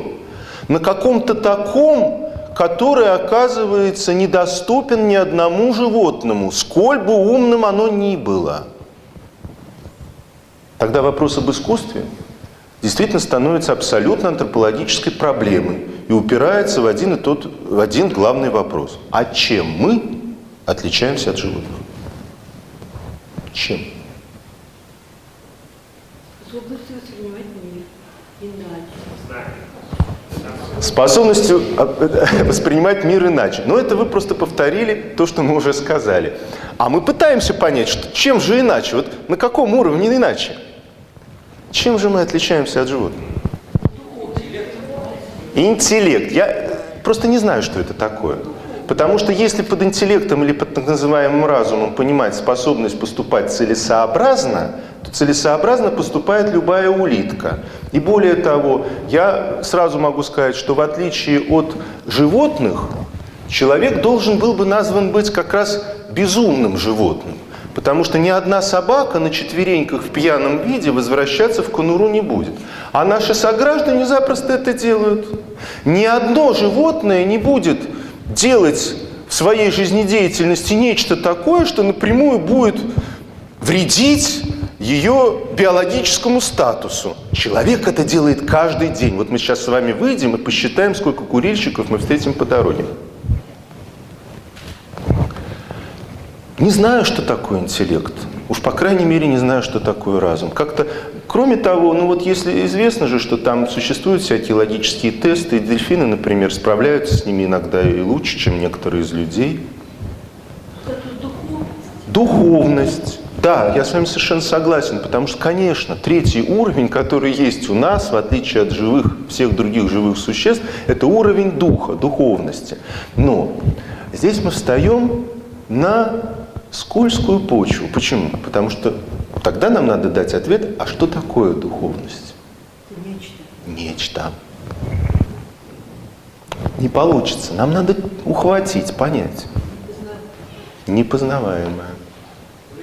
на каком-то таком, который оказывается недоступен ни одному животному, сколь бы умным оно ни было. Тогда вопрос об искусстве действительно становится абсолютно антропологической проблемой и упирается в один и тот, в один главный вопрос. А чем мы отличаемся от животных? Чем? Способностью воспринимать мир иначе. Способностью а, (laughs) воспринимать мир иначе. Но это вы просто повторили то, что мы уже сказали. А мы пытаемся понять, что, чем же иначе, вот на каком уровне иначе? Чем же мы отличаемся от животных? Интеллект. Я просто не знаю, что это такое. Потому что если под интеллектом или под так называемым разумом понимать способность поступать целесообразно, целесообразно поступает любая улитка. И более того, я сразу могу сказать, что в отличие от животных, человек должен был бы назван быть как раз безумным животным. Потому что ни одна собака на четвереньках в пьяном виде возвращаться в конуру не будет. А наши сограждане запросто это делают. Ни одно животное не будет делать в своей жизнедеятельности нечто такое, что напрямую будет вредить ее биологическому статусу. Человек это делает каждый день. Вот мы сейчас с вами выйдем и посчитаем, сколько курильщиков мы встретим по дороге. Не знаю, что такое интеллект. Уж по крайней мере не знаю, что такое разум. Как-то, кроме того, ну вот если известно же, что там существуют всякие логические тесты, и дельфины, например, справляются с ними иногда и лучше, чем некоторые из людей. Духовность. Да, я с вами совершенно согласен, потому что, конечно, третий уровень, который есть у нас, в отличие от живых, всех других живых существ, это уровень духа, духовности. Но здесь мы встаем на скользкую почву. Почему? Потому что тогда нам надо дать ответ, а что такое духовность? Нечто. Нечто. Не получится. Нам надо ухватить, понять. Непознаваемое.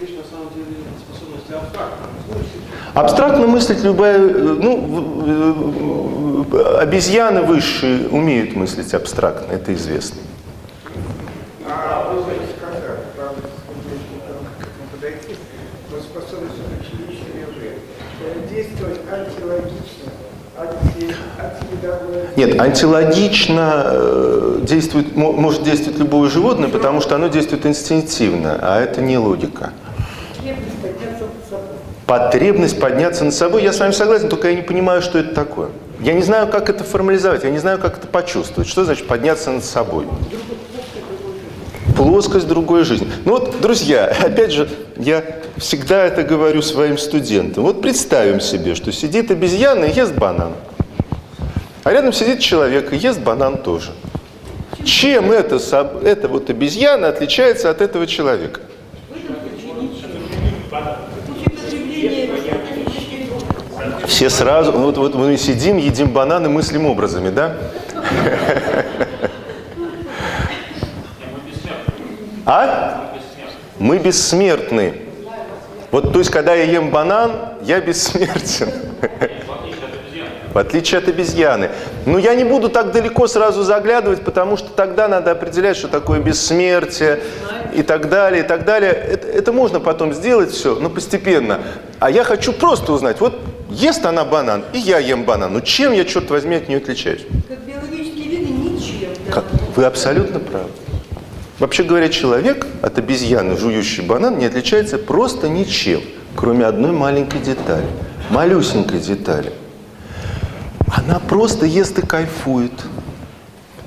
Речь на самом деле о способности абстрактно. Абстрактно мыслить любая, ну, обезьяны высшие умеют мыслить абстрактно, это известно. Нет, антилогично э, действует, может действовать любое животное, потому что оно действует инстинктивно, а это не логика. Потребность подняться над собой. Потребность подняться над собой, я с вами согласен, только я не понимаю, что это такое. Я не знаю, как это формализовать, я не знаю, как это почувствовать. Что значит подняться над собой? Плоскость другой жизни. Ну вот, друзья, опять же, я всегда это говорю своим студентам. Вот представим себе, что сидит обезьяна и ест банан. А рядом сидит человек и ест банан тоже. Чем эта, эта вот обезьяна отличается от этого человека? Все сразу, ну вот, вот мы сидим, едим бананы, мыслим образами, да? А? Мы бессмертны. Вот, то есть, когда я ем банан, я бессмертен. В отличие от обезьяны. Но я не буду так далеко сразу заглядывать, потому что тогда надо определять, что такое бессмертие и так далее, и так далее. Это, это можно потом сделать все, но постепенно. А я хочу просто узнать, вот ест она банан, и я ем банан. Ну чем я, черт возьми, от нее отличаюсь? Как биологические виды ничем. да. Как? Вы абсолютно правы. Вообще говоря, человек от обезьяны, жующий банан, не отличается просто ничем, кроме одной маленькой детали, малюсенькой детали. Она просто ест и кайфует.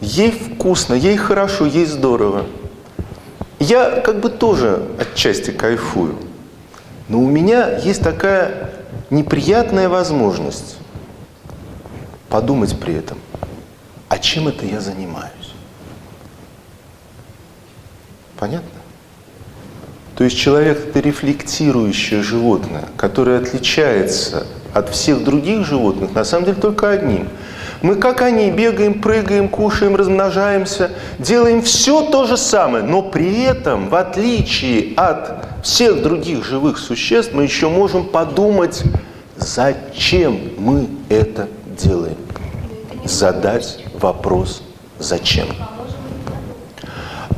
Ей вкусно, ей хорошо, ей здорово. Я как бы тоже отчасти кайфую. Но у меня есть такая неприятная возможность подумать при этом, а чем это я занимаюсь? Понятно? То есть человек – это рефлектирующее животное, которое отличается от всех других животных, на самом деле, только одним. Мы, как они, бегаем, прыгаем, кушаем, размножаемся, делаем все то же самое, но при этом, в отличие от всех других живых существ, мы еще можем подумать, зачем мы это делаем. Задать вопрос «зачем?».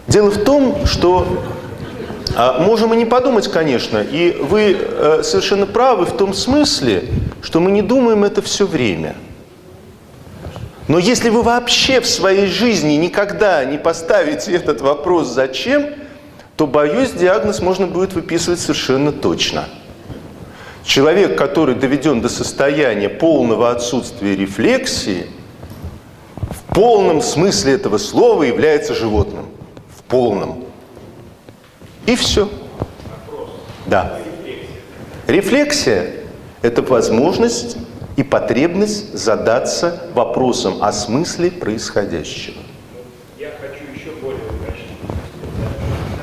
Дело в том, что а, можем и не подумать, конечно, и вы э, совершенно правы в том смысле, что мы не думаем это все время. Но если вы вообще в своей жизни никогда не поставите этот вопрос «зачем?», то, боюсь, диагноз можно будет выписывать совершенно точно. Человек, который доведен до состояния полного отсутствия рефлексии, в полном смысле этого слова является животным. В полном. И все. Да. Рефлексия – это возможность и потребность задаться вопросом о смысле происходящего. Я хочу еще более уточнить.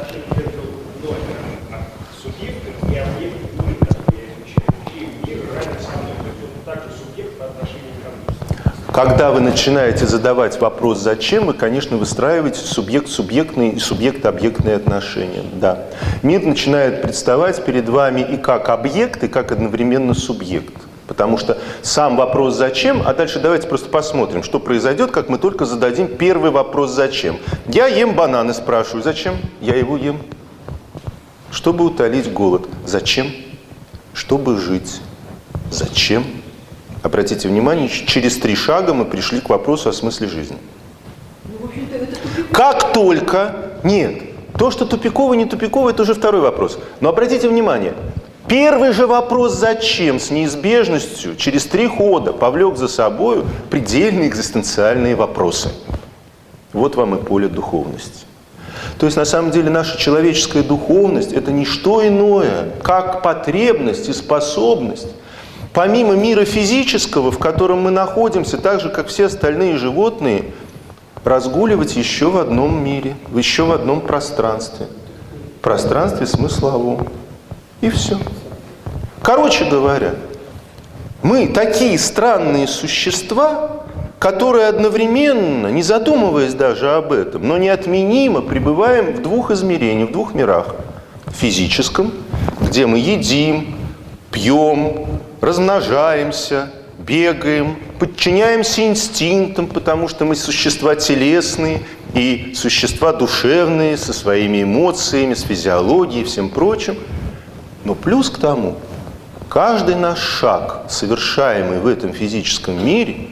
Отношение между номером субъектом и объектом мира, который я изучаю. И мир равен со мной. То есть он также субъект по отношению ко мне. Когда вы начинаете задавать вопрос «зачем?», вы, конечно, выстраиваете субъект-субъектные и субъект-объектные отношения. Да. Мир начинает представать перед вами и как объект, и как одновременно субъект. Потому что сам вопрос «зачем?», а дальше давайте просто посмотрим, что произойдет, как мы только зададим первый вопрос «зачем?». Я ем банан и спрашиваю «зачем?». Я его ем. Чтобы утолить голод. Зачем? Чтобы жить. Зачем? Обратите внимание, через три шага мы пришли к вопросу о смысле жизни. Ну. Как только... Нет, то, что тупиковый, не тупиковый, это уже второй вопрос. Но обратите внимание, первый же вопрос «зачем?» с неизбежностью через три хода повлек за собой предельные экзистенциальные вопросы. Вот вам и поле духовности. То есть на самом деле наша человеческая духовность – это не что иное, как потребность и способность помимо мира физического, в котором мы находимся, так же, как все остальные животные, разгуливать еще в одном мире, еще в одном пространстве. Пространстве смысловом. И все. Короче говоря, мы такие странные существа, которые одновременно, не задумываясь даже об этом, но неотменимо пребываем в двух измерениях, в двух мирах. В физическом, где мы едим, пьем, размножаемся, бегаем, подчиняемся инстинктам, потому что мы существа телесные, и существа душевные, со своими эмоциями, с физиологией и всем прочим. Но плюс к тому, каждый наш шаг, совершаемый в этом физическом мире,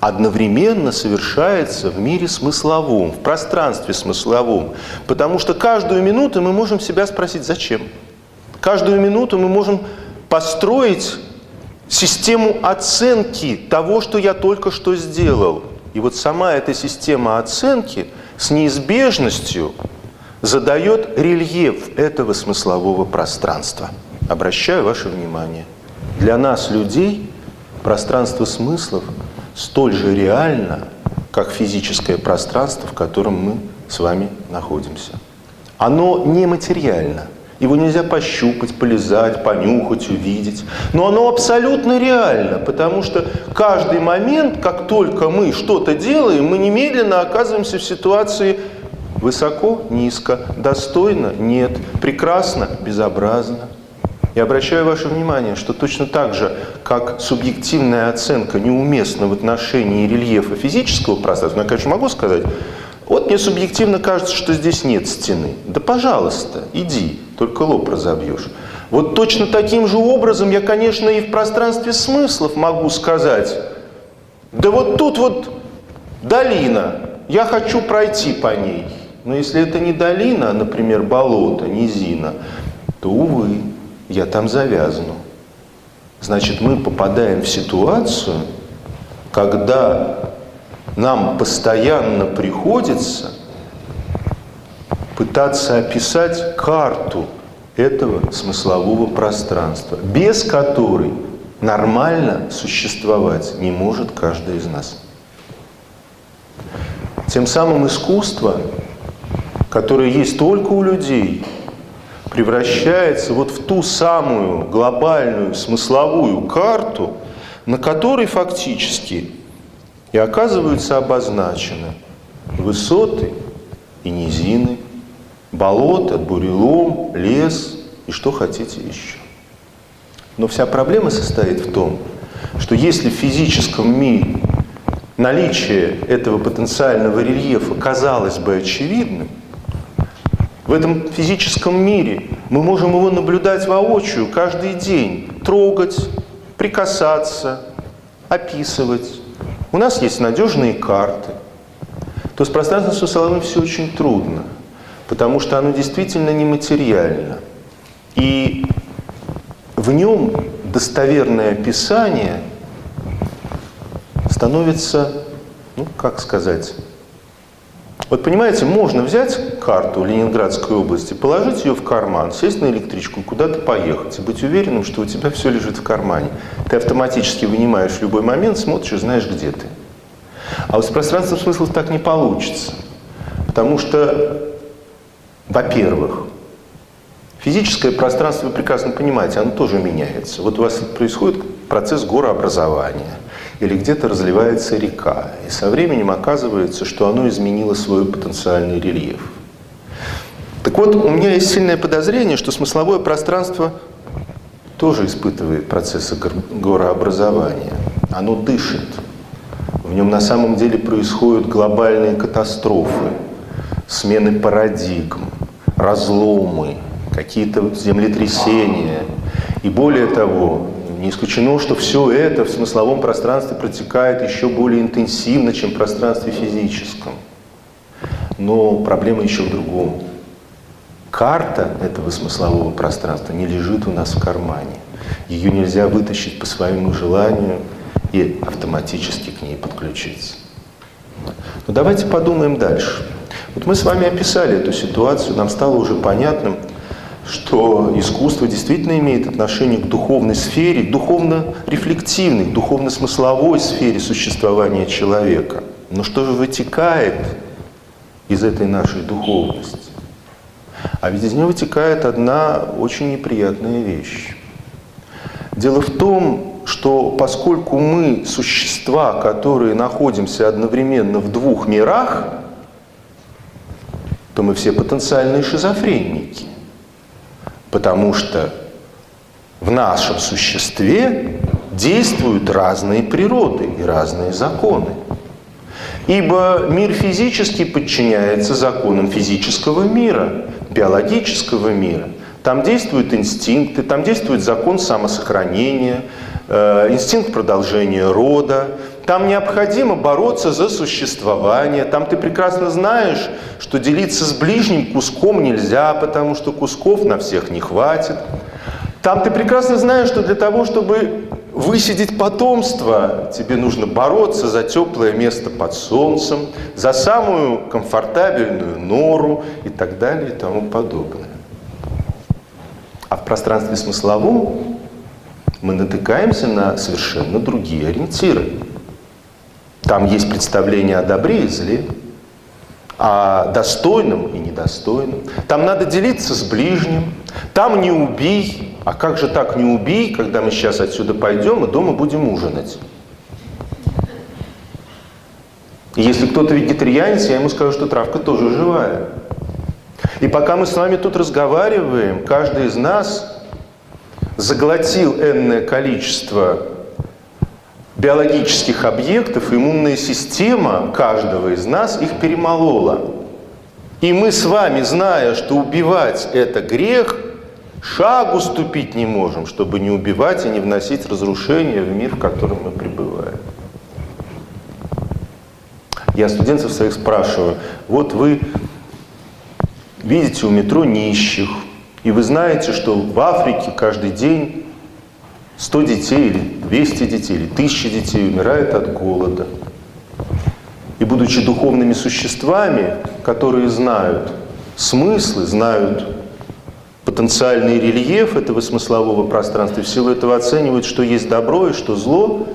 одновременно совершается в мире смысловом, в пространстве смысловом. Потому что каждую минуту мы можем себя спросить, зачем? Каждую минуту мы можем построить систему оценки того, что я только что сделал. И вот сама эта система оценки с неизбежностью задает рельеф этого смыслового пространства. Обращаю ваше внимание. Для нас, людей, пространство смыслов столь же реально, как физическое пространство, в котором мы с вами находимся. Оно нематериально – его нельзя пощупать, полезать, понюхать, увидеть. Но оно абсолютно реально, потому что каждый момент, как только мы что-то делаем, мы немедленно оказываемся в ситуации высоко, низко, достойно, нет, прекрасно, безобразно. Я обращаю ваше внимание, что точно так же, как субъективная оценка неуместна в отношении рельефа физического пространства, я, конечно, могу сказать, вот мне субъективно кажется, что здесь нет стены. Да пожалуйста, иди, только лоб разобьешь. Вот точно таким же образом я, конечно, и в пространстве смыслов могу сказать, да вот тут вот долина, я хочу пройти по ней. Но если это не долина, а, например, болото, низина, то, увы, я там завязну. Значит, мы попадаем в ситуацию, когда нам постоянно приходится пытаться описать карту этого смыслового пространства, без которой нормально существовать не может каждый из нас. Тем самым искусство, которое есть только у людей, превращается вот в ту самую глобальную смысловую карту, на которой фактически и оказываются обозначены высоты и низины, болото, бурелом, лес и что хотите еще. Но вся проблема состоит в том, что если в физическом мире наличие этого потенциального рельефа казалось бы очевидным, в этом физическом мире мы можем его наблюдать воочию каждый день, трогать, прикасаться, описывать, у нас есть надежные карты. То с пространством смысловым все очень трудно, потому что оно действительно нематериально. И в нем достоверное описание становится, ну, как сказать, вот понимаете, можно взять карту Ленинградской области, положить ее в карман, сесть на электричку, куда-то поехать и быть уверенным, что у тебя все лежит в кармане. Ты автоматически вынимаешь в любой момент, смотришь и знаешь, где ты. А вот с пространством смыслов так не получится. Потому что, во-первых, физическое пространство, вы прекрасно понимаете, оно тоже меняется. Вот у вас происходит процесс горообразования – или где-то разливается река, и со временем оказывается, что оно изменило свой потенциальный рельеф. Так вот, у меня есть сильное подозрение, что смысловое пространство тоже испытывает процессы горообразования. Оно дышит. В нем на самом деле происходят глобальные катастрофы, смены парадигм, разломы, какие-то землетрясения. И более того, не исключено, что все это в смысловом пространстве протекает еще более интенсивно, чем в пространстве физическом. Но проблема еще в другом. Карта этого смыслового пространства не лежит у нас в кармане. Ее нельзя вытащить по своему желанию и автоматически к ней подключиться. Но давайте подумаем дальше. Вот мы с вами описали эту ситуацию, нам стало уже понятным, что искусство действительно имеет отношение к духовной сфере, духовно-рефлективной, духовно-смысловой сфере существования человека. Но что же вытекает из этой нашей духовности? А ведь из нее вытекает одна очень неприятная вещь. Дело в том, что поскольку мы существа, которые находимся одновременно в двух мирах, то мы все потенциальные шизофреники. Потому что в нашем существе действуют разные природы и разные законы. Ибо мир физический подчиняется законам физического мира, биологического мира. Там действуют инстинкты, там действует закон самосохранения, э, инстинкт продолжения рода. Там необходимо бороться за существование. Там ты прекрасно знаешь, что делиться с ближним куском нельзя, потому что кусков на всех не хватит. Там ты прекрасно знаешь, что для того, чтобы высидеть потомство, тебе нужно бороться за теплое место под солнцем, за самую комфортабельную нору и так далее и тому подобное. А в пространстве смысловом мы натыкаемся на совершенно другие ориентиры. Там есть представление о добре и зле, о достойном и недостойном. Там надо делиться с ближним. Там не убий. А как же так не убий, когда мы сейчас отсюда пойдем и дома будем ужинать? Если кто-то вегетарианец, я ему скажу, что травка тоже живая. И пока мы с вами тут разговариваем, каждый из нас заглотил энное количество биологических объектов, иммунная система каждого из нас их перемолола. И мы с вами, зная, что убивать это грех, шагу ступить не можем, чтобы не убивать и не вносить разрушения в мир, в котором мы пребываем. Я студентов своих спрашиваю, вот вы видите у метро нищих, и вы знаете, что в Африке каждый день 100 детей или 200 детей или 1000 детей умирает от голода. И будучи духовными существами, которые знают смыслы, знают потенциальный рельеф этого смыслового пространства, и в силу этого оценивают, что есть добро и что зло,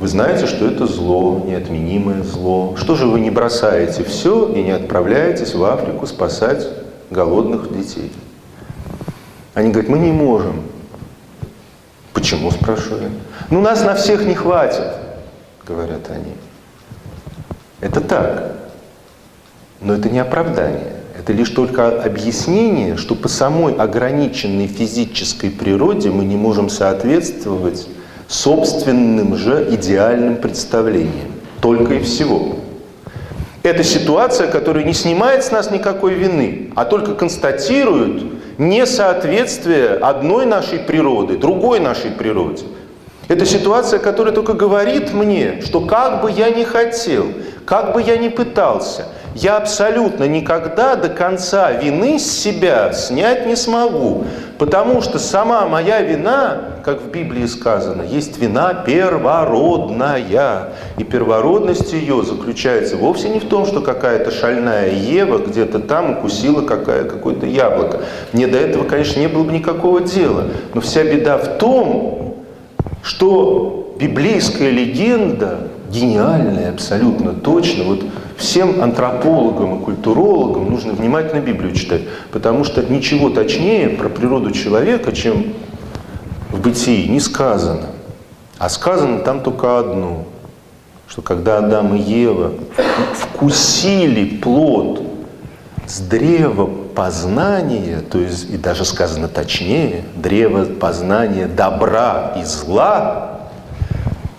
вы знаете, что это зло, неотменимое зло. Что же вы не бросаете все и не отправляетесь в Африку спасать голодных детей? Они говорят, мы не можем. Почему, спрашиваю Ну, нас на всех не хватит, говорят они. Это так. Но это не оправдание. Это лишь только объяснение, что по самой ограниченной физической природе мы не можем соответствовать собственным же идеальным представлением. Только и всего. Это ситуация, которая не снимает с нас никакой вины, а только констатирует несоответствие одной нашей природы, другой нашей природе. Это ситуация, которая только говорит мне, что как бы я ни хотел, как бы я ни пытался, я абсолютно никогда до конца вины с себя снять не смогу, потому что сама моя вина, как в Библии сказано, есть вина первородная. И первородность ее заключается вовсе не в том, что какая-то шальная Ева где-то там укусила какое-то яблоко. Мне до этого, конечно, не было бы никакого дела. Но вся беда в том, что библейская легенда гениальная абсолютно точно. Вот всем антропологам и культурологам нужно внимательно Библию читать, потому что ничего точнее про природу человека, чем в бытии, не сказано. А сказано там только одно, что когда Адам и Ева вкусили плод с древа познания, то есть и даже сказано точнее, древо познания добра и зла,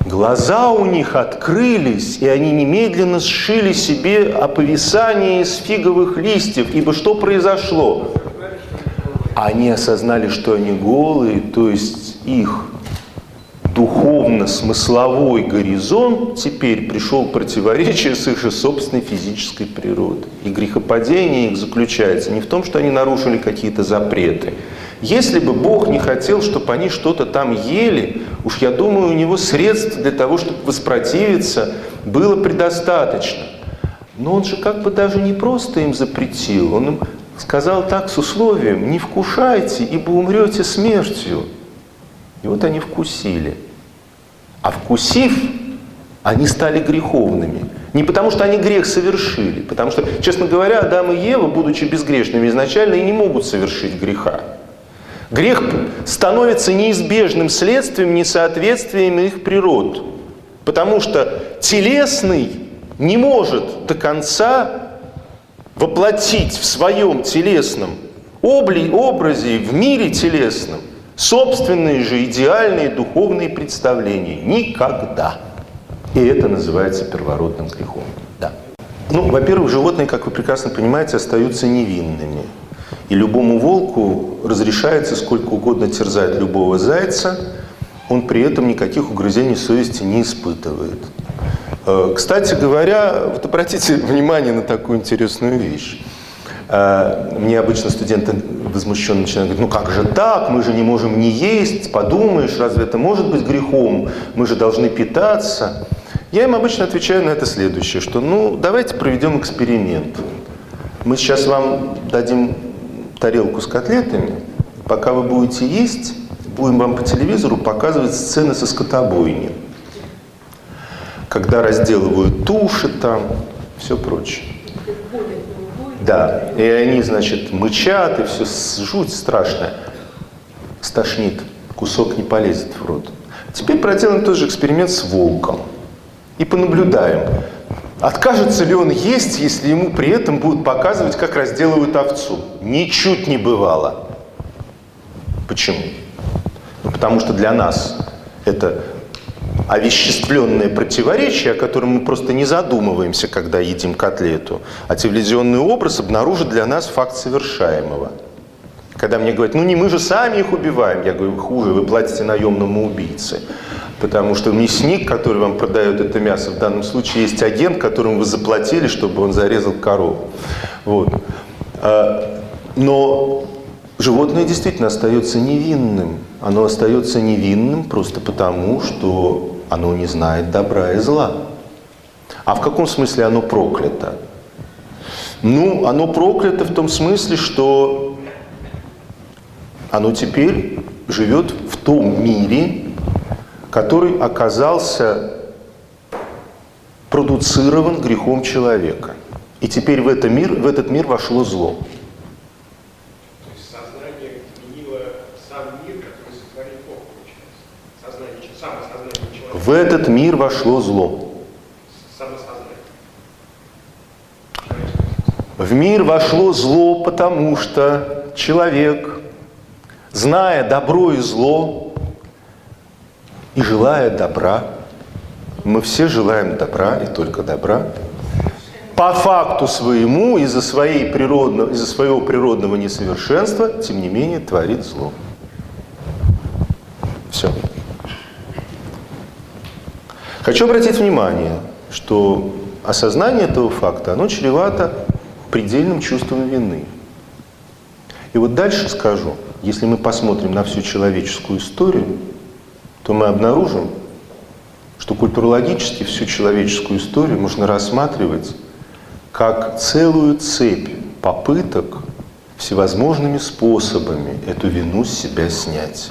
Глаза у них открылись, и они немедленно сшили себе оповисание из фиговых листьев. Ибо что произошло? Они осознали, что они голые, то есть их духовно-смысловой горизонт теперь пришел в противоречие с их же собственной физической природой. И грехопадение их заключается не в том, что они нарушили какие-то запреты, если бы Бог не хотел, чтобы они что-то там ели, уж я думаю, у него средств для того, чтобы воспротивиться, было предостаточно. Но он же как бы даже не просто им запретил, он им сказал так с условием, не вкушайте, ибо умрете смертью. И вот они вкусили. А вкусив, они стали греховными. Не потому, что они грех совершили, потому что, честно говоря, Адам и Ева, будучи безгрешными изначально, и не могут совершить греха. Грех становится неизбежным следствием несоответствия их природ. Потому что телесный не может до конца воплотить в своем телесном образе, в мире телесном, собственные же идеальные духовные представления. Никогда. И это называется первородным грехом. Да. Ну, во-первых, животные, как вы прекрасно понимаете, остаются невинными. И любому волку разрешается сколько угодно терзать любого зайца, он при этом никаких угрызений совести не испытывает. Э, кстати говоря, вот обратите (laughs) внимание на такую интересную вещь. Э, мне обычно студенты возмущенно начинают говорить, ну как же так, мы же не можем не есть, подумаешь, разве это может быть грехом, мы же должны питаться. Я им обычно отвечаю на это следующее, что ну давайте проведем эксперимент. Мы сейчас вам дадим тарелку с котлетами, пока вы будете есть, будем вам по телевизору показывать сцены со скотобойни когда разделывают туши там, все прочее. Да, и они, значит, мычат, и все жуть страшная. Стошнит, кусок не полезет в рот. Теперь проделаем тот же эксперимент с волком. И понаблюдаем, откажется ли он есть, если ему при этом будут показывать, как разделывают овцу. Ничуть не бывало. Почему? Ну, потому что для нас это овеществленное противоречие, о котором мы просто не задумываемся, когда едим котлету, а телевизионный образ обнаружит для нас факт совершаемого. Когда мне говорят, ну не мы же сами их убиваем, я говорю, хуже, вы платите наемному убийце. Потому что мясник, который вам продает это мясо, в данном случае есть агент, которому вы заплатили, чтобы он зарезал корову. Вот. А, но животное действительно остается невинным. Оно остается невинным просто потому, что оно не знает добра и зла. А в каком смысле оно проклято? Ну, оно проклято в том смысле, что оно теперь живет в том мире, который оказался продуцирован грехом человека. И теперь в, этот мир, в этот мир вошло зло. В этот мир вошло зло. В мир вошло зло, потому что человек, зная добро и зло и желая добра, мы все желаем добра и только добра, по факту своему, из-за, своей природного, из-за своего природного несовершенства, тем не менее, творит зло. Все. Хочу обратить внимание, что осознание этого факта, оно чревато предельным чувством вины. И вот дальше скажу, если мы посмотрим на всю человеческую историю, то мы обнаружим, что культурологически всю человеческую историю можно рассматривать как целую цепь попыток всевозможными способами эту вину с себя снять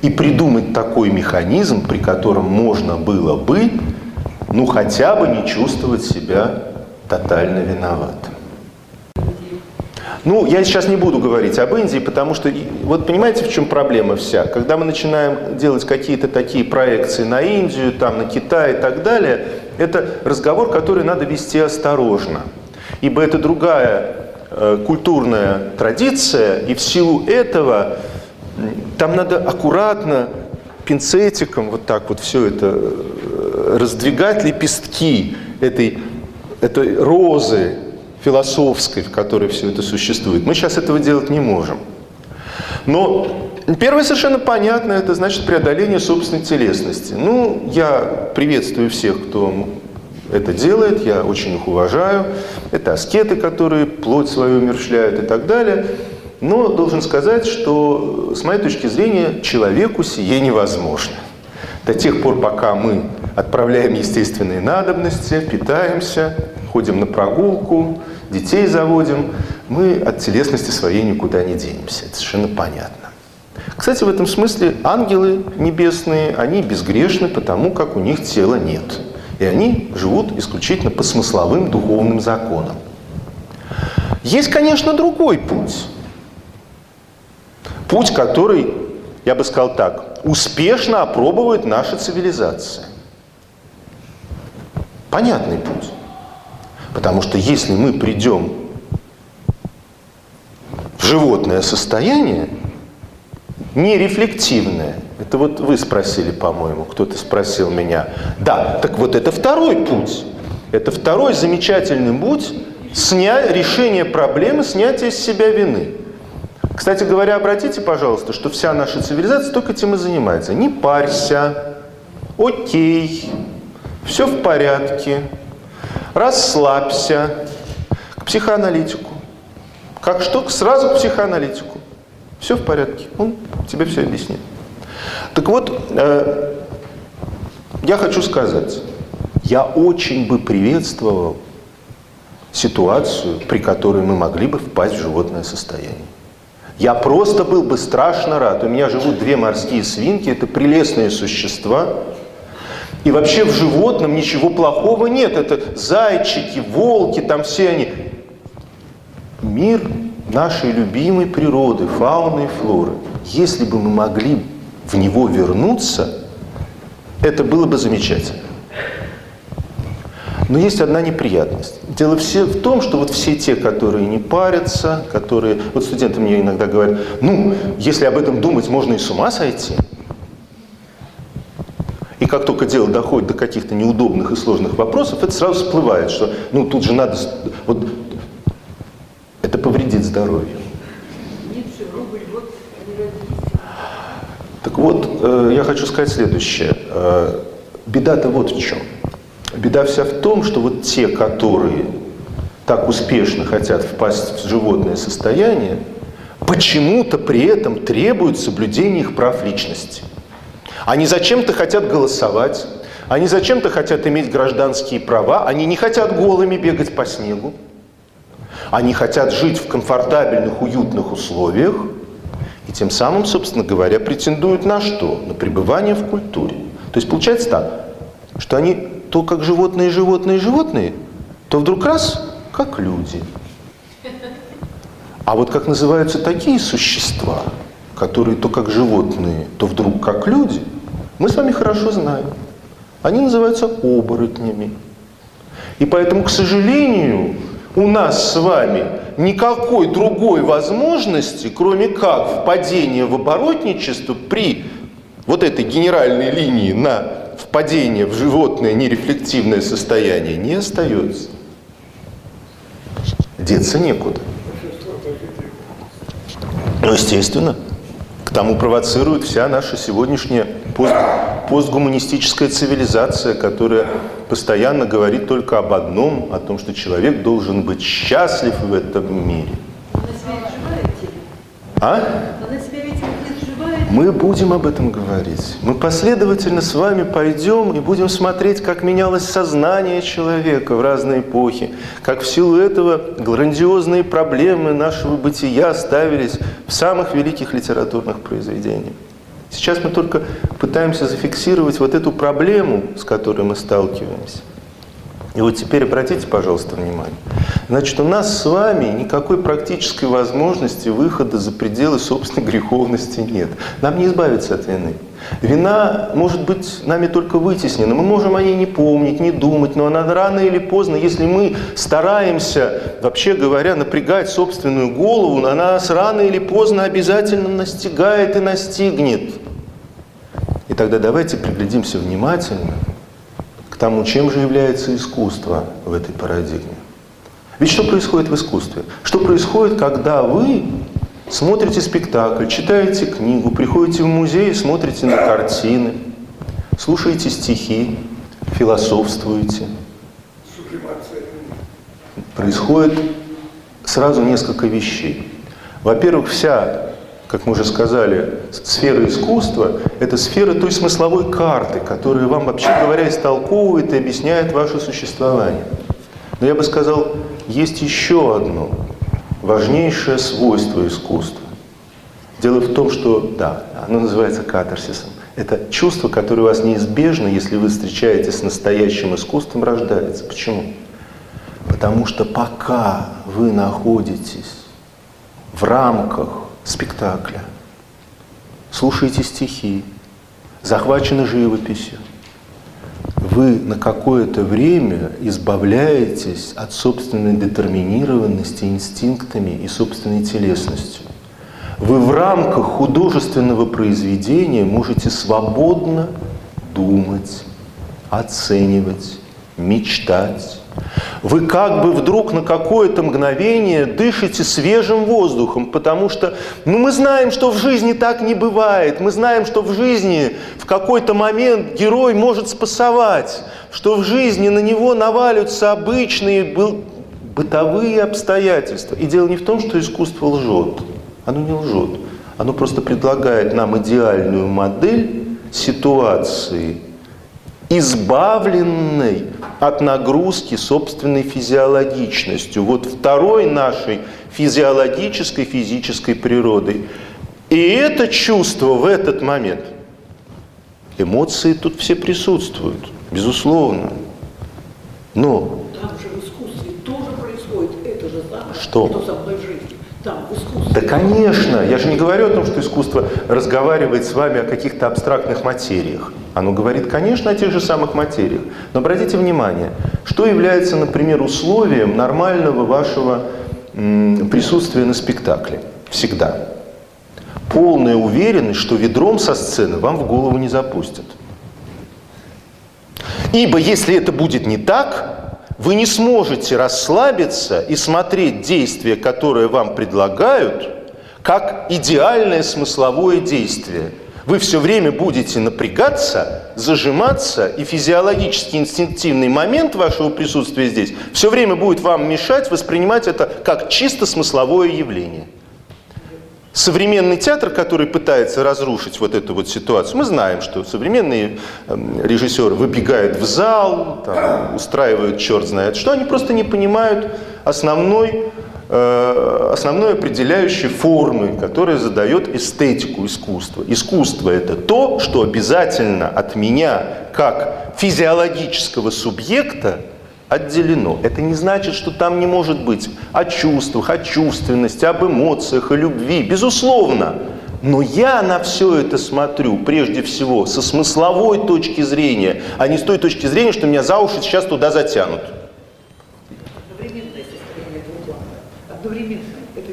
и придумать такой механизм, при котором можно было бы, ну хотя бы не чувствовать себя тотально виноватым. Ну, я сейчас не буду говорить об Индии, потому что, вот понимаете, в чем проблема вся? Когда мы начинаем делать какие-то такие проекции на Индию, там, на Китай и так далее, это разговор, который надо вести осторожно. Ибо это другая э, культурная традиция, и в силу этого там надо аккуратно, пинцетиком вот так вот все это э, раздвигать лепестки этой, этой розы философской, в которой все это существует. Мы сейчас этого делать не можем. Но первое совершенно понятно, это значит преодоление собственной телесности. Ну, я приветствую всех, кто это делает, я очень их уважаю. Это аскеты, которые плоть свою умерщвляют и так далее. Но должен сказать, что с моей точки зрения человеку сие невозможно. До тех пор, пока мы отправляем естественные надобности, питаемся, ходим на прогулку, детей заводим, мы от телесности своей никуда не денемся. Это совершенно понятно. Кстати, в этом смысле ангелы небесные, они безгрешны, потому как у них тела нет. И они живут исключительно по смысловым духовным законам. Есть, конечно, другой путь – Путь, который, я бы сказал так, успешно опробует наша цивилизация. Понятный путь. Потому что если мы придем в животное состояние, нерефлективное, это вот вы спросили, по-моему, кто-то спросил меня. Да, так вот это второй путь. Это второй замечательный путь сня... решения проблемы снятия с себя вины. Кстати говоря, обратите, пожалуйста, что вся наша цивилизация только этим и занимается. Не парься, окей, все в порядке, расслабься, к психоаналитику. Как что? Сразу к психоаналитику. Все в порядке, он тебе все объяснит. Так вот, э, я хочу сказать, я очень бы приветствовал ситуацию, при которой мы могли бы впасть в животное состояние. Я просто был бы страшно рад. У меня живут две морские свинки, это прелестные существа. И вообще в животном ничего плохого нет. Это зайчики, волки, там все они. Мир нашей любимой природы, фауны и флоры. Если бы мы могли в него вернуться, это было бы замечательно. Но есть одна неприятность. Дело все в том, что вот все те, которые не парятся, которые... Вот студенты мне иногда говорят, ну, если об этом думать, можно и с ума сойти. Как только дело доходит до каких-то неудобных и сложных вопросов, это сразу всплывает, что ну тут же надо... Вот, это повредит здоровью. Так вот, э, я хочу сказать следующее. Э, беда-то вот в чем. Беда вся в том, что вот те, которые так успешно хотят впасть в животное состояние, почему-то при этом требуют соблюдения их прав личности. Они зачем-то хотят голосовать, они зачем-то хотят иметь гражданские права, они не хотят голыми бегать по снегу, они хотят жить в комфортабельных, уютных условиях, и тем самым, собственно говоря, претендуют на что? На пребывание в культуре. То есть получается так, что они то как животные, животные, животные, то вдруг раз, как люди. А вот как называются такие существа, которые то как животные, то вдруг как люди, мы с вами хорошо знаем. Они называются оборотнями. И поэтому, к сожалению, у нас с вами никакой другой возможности, кроме как впадения в оборотничество при вот этой генеральной линии на впадение в животное нерефлективное состояние не остается. Деться некуда. Ну, естественно, к тому провоцирует вся наша сегодняшняя пост, постгуманистическая цивилизация, которая постоянно говорит только об одном, о том, что человек должен быть счастлив в этом мире. А? Она себя ведь изживает. Мы будем об этом говорить. Мы последовательно с вами пойдем и будем смотреть, как менялось сознание человека в разные эпохи, как в силу этого грандиозные проблемы нашего бытия ставились в самых великих литературных произведениях. Сейчас мы только пытаемся зафиксировать вот эту проблему, с которой мы сталкиваемся. И вот теперь обратите, пожалуйста, внимание. Значит, у нас с вами никакой практической возможности выхода за пределы собственной греховности нет. Нам не избавиться от вины. Вина может быть нами только вытеснена. Мы можем о ней не помнить, не думать, но она рано или поздно, если мы стараемся, вообще говоря, напрягать собственную голову, она нас рано или поздно обязательно настигает и настигнет. И тогда давайте приглядимся внимательно тому, чем же является искусство в этой парадигме. Ведь что происходит в искусстве? Что происходит, когда вы смотрите спектакль, читаете книгу, приходите в музей, смотрите на картины, слушаете стихи, философствуете. Происходит сразу несколько вещей. Во-первых, вся, как мы уже сказали, сфера искусства – это сфера той смысловой карты, которая вам, вообще говоря, истолковывает и объясняет ваше существование. Но я бы сказал, есть еще одно важнейшее свойство искусства. Дело в том, что, да, оно называется катарсисом. Это чувство, которое у вас неизбежно, если вы встречаетесь с настоящим искусством, рождается. Почему? Потому что пока вы находитесь в рамках спектакля, слушаете стихи, захвачены живописью, вы на какое-то время избавляетесь от собственной детерминированности инстинктами и собственной телесностью. Вы в рамках художественного произведения можете свободно думать, оценивать, мечтать, Вы как бы вдруг на какое-то мгновение дышите свежим воздухом, потому что ну, мы знаем, что в жизни так не бывает. Мы знаем, что в жизни в какой-то момент герой может спасовать, что в жизни на него наваливаются обычные бытовые обстоятельства. И дело не в том, что искусство лжет. Оно не лжет. Оно просто предлагает нам идеальную модель ситуации, избавленной от нагрузки собственной физиологичностью. Вот второй нашей физиологической, физической природой. И это чувство в этот момент, эмоции тут все присутствуют, безусловно. Но... Там же в искусстве тоже происходит это же самое, что, что со мной. Там, в искусстве. Да, конечно. Я же не говорю о том, что искусство разговаривает с вами о каких-то абстрактных материях. Оно говорит, конечно, о тех же самых материях. Но обратите внимание, что является, например, условием нормального вашего присутствия на спектакле. Всегда. Полная уверенность, что ведром со сцены вам в голову не запустят. Ибо если это будет не так, вы не сможете расслабиться и смотреть действия, которые вам предлагают, как идеальное смысловое действие – вы все время будете напрягаться, зажиматься, и физиологический инстинктивный момент вашего присутствия здесь все время будет вам мешать воспринимать это как чисто смысловое явление. Современный театр, который пытается разрушить вот эту вот ситуацию, мы знаем, что современные эм, режиссеры выбегают в зал, там, устраивают черт знает что, они просто не понимают основной Э, основной определяющей формы, которая задает эстетику искусства. Искусство – это то, что обязательно от меня, как физиологического субъекта, отделено. Это не значит, что там не может быть о чувствах, о чувственности, об эмоциях, о любви. Безусловно. Но я на все это смотрю прежде всего со смысловой точки зрения, а не с той точки зрения, что меня за уши сейчас туда затянут. одновременно. Это,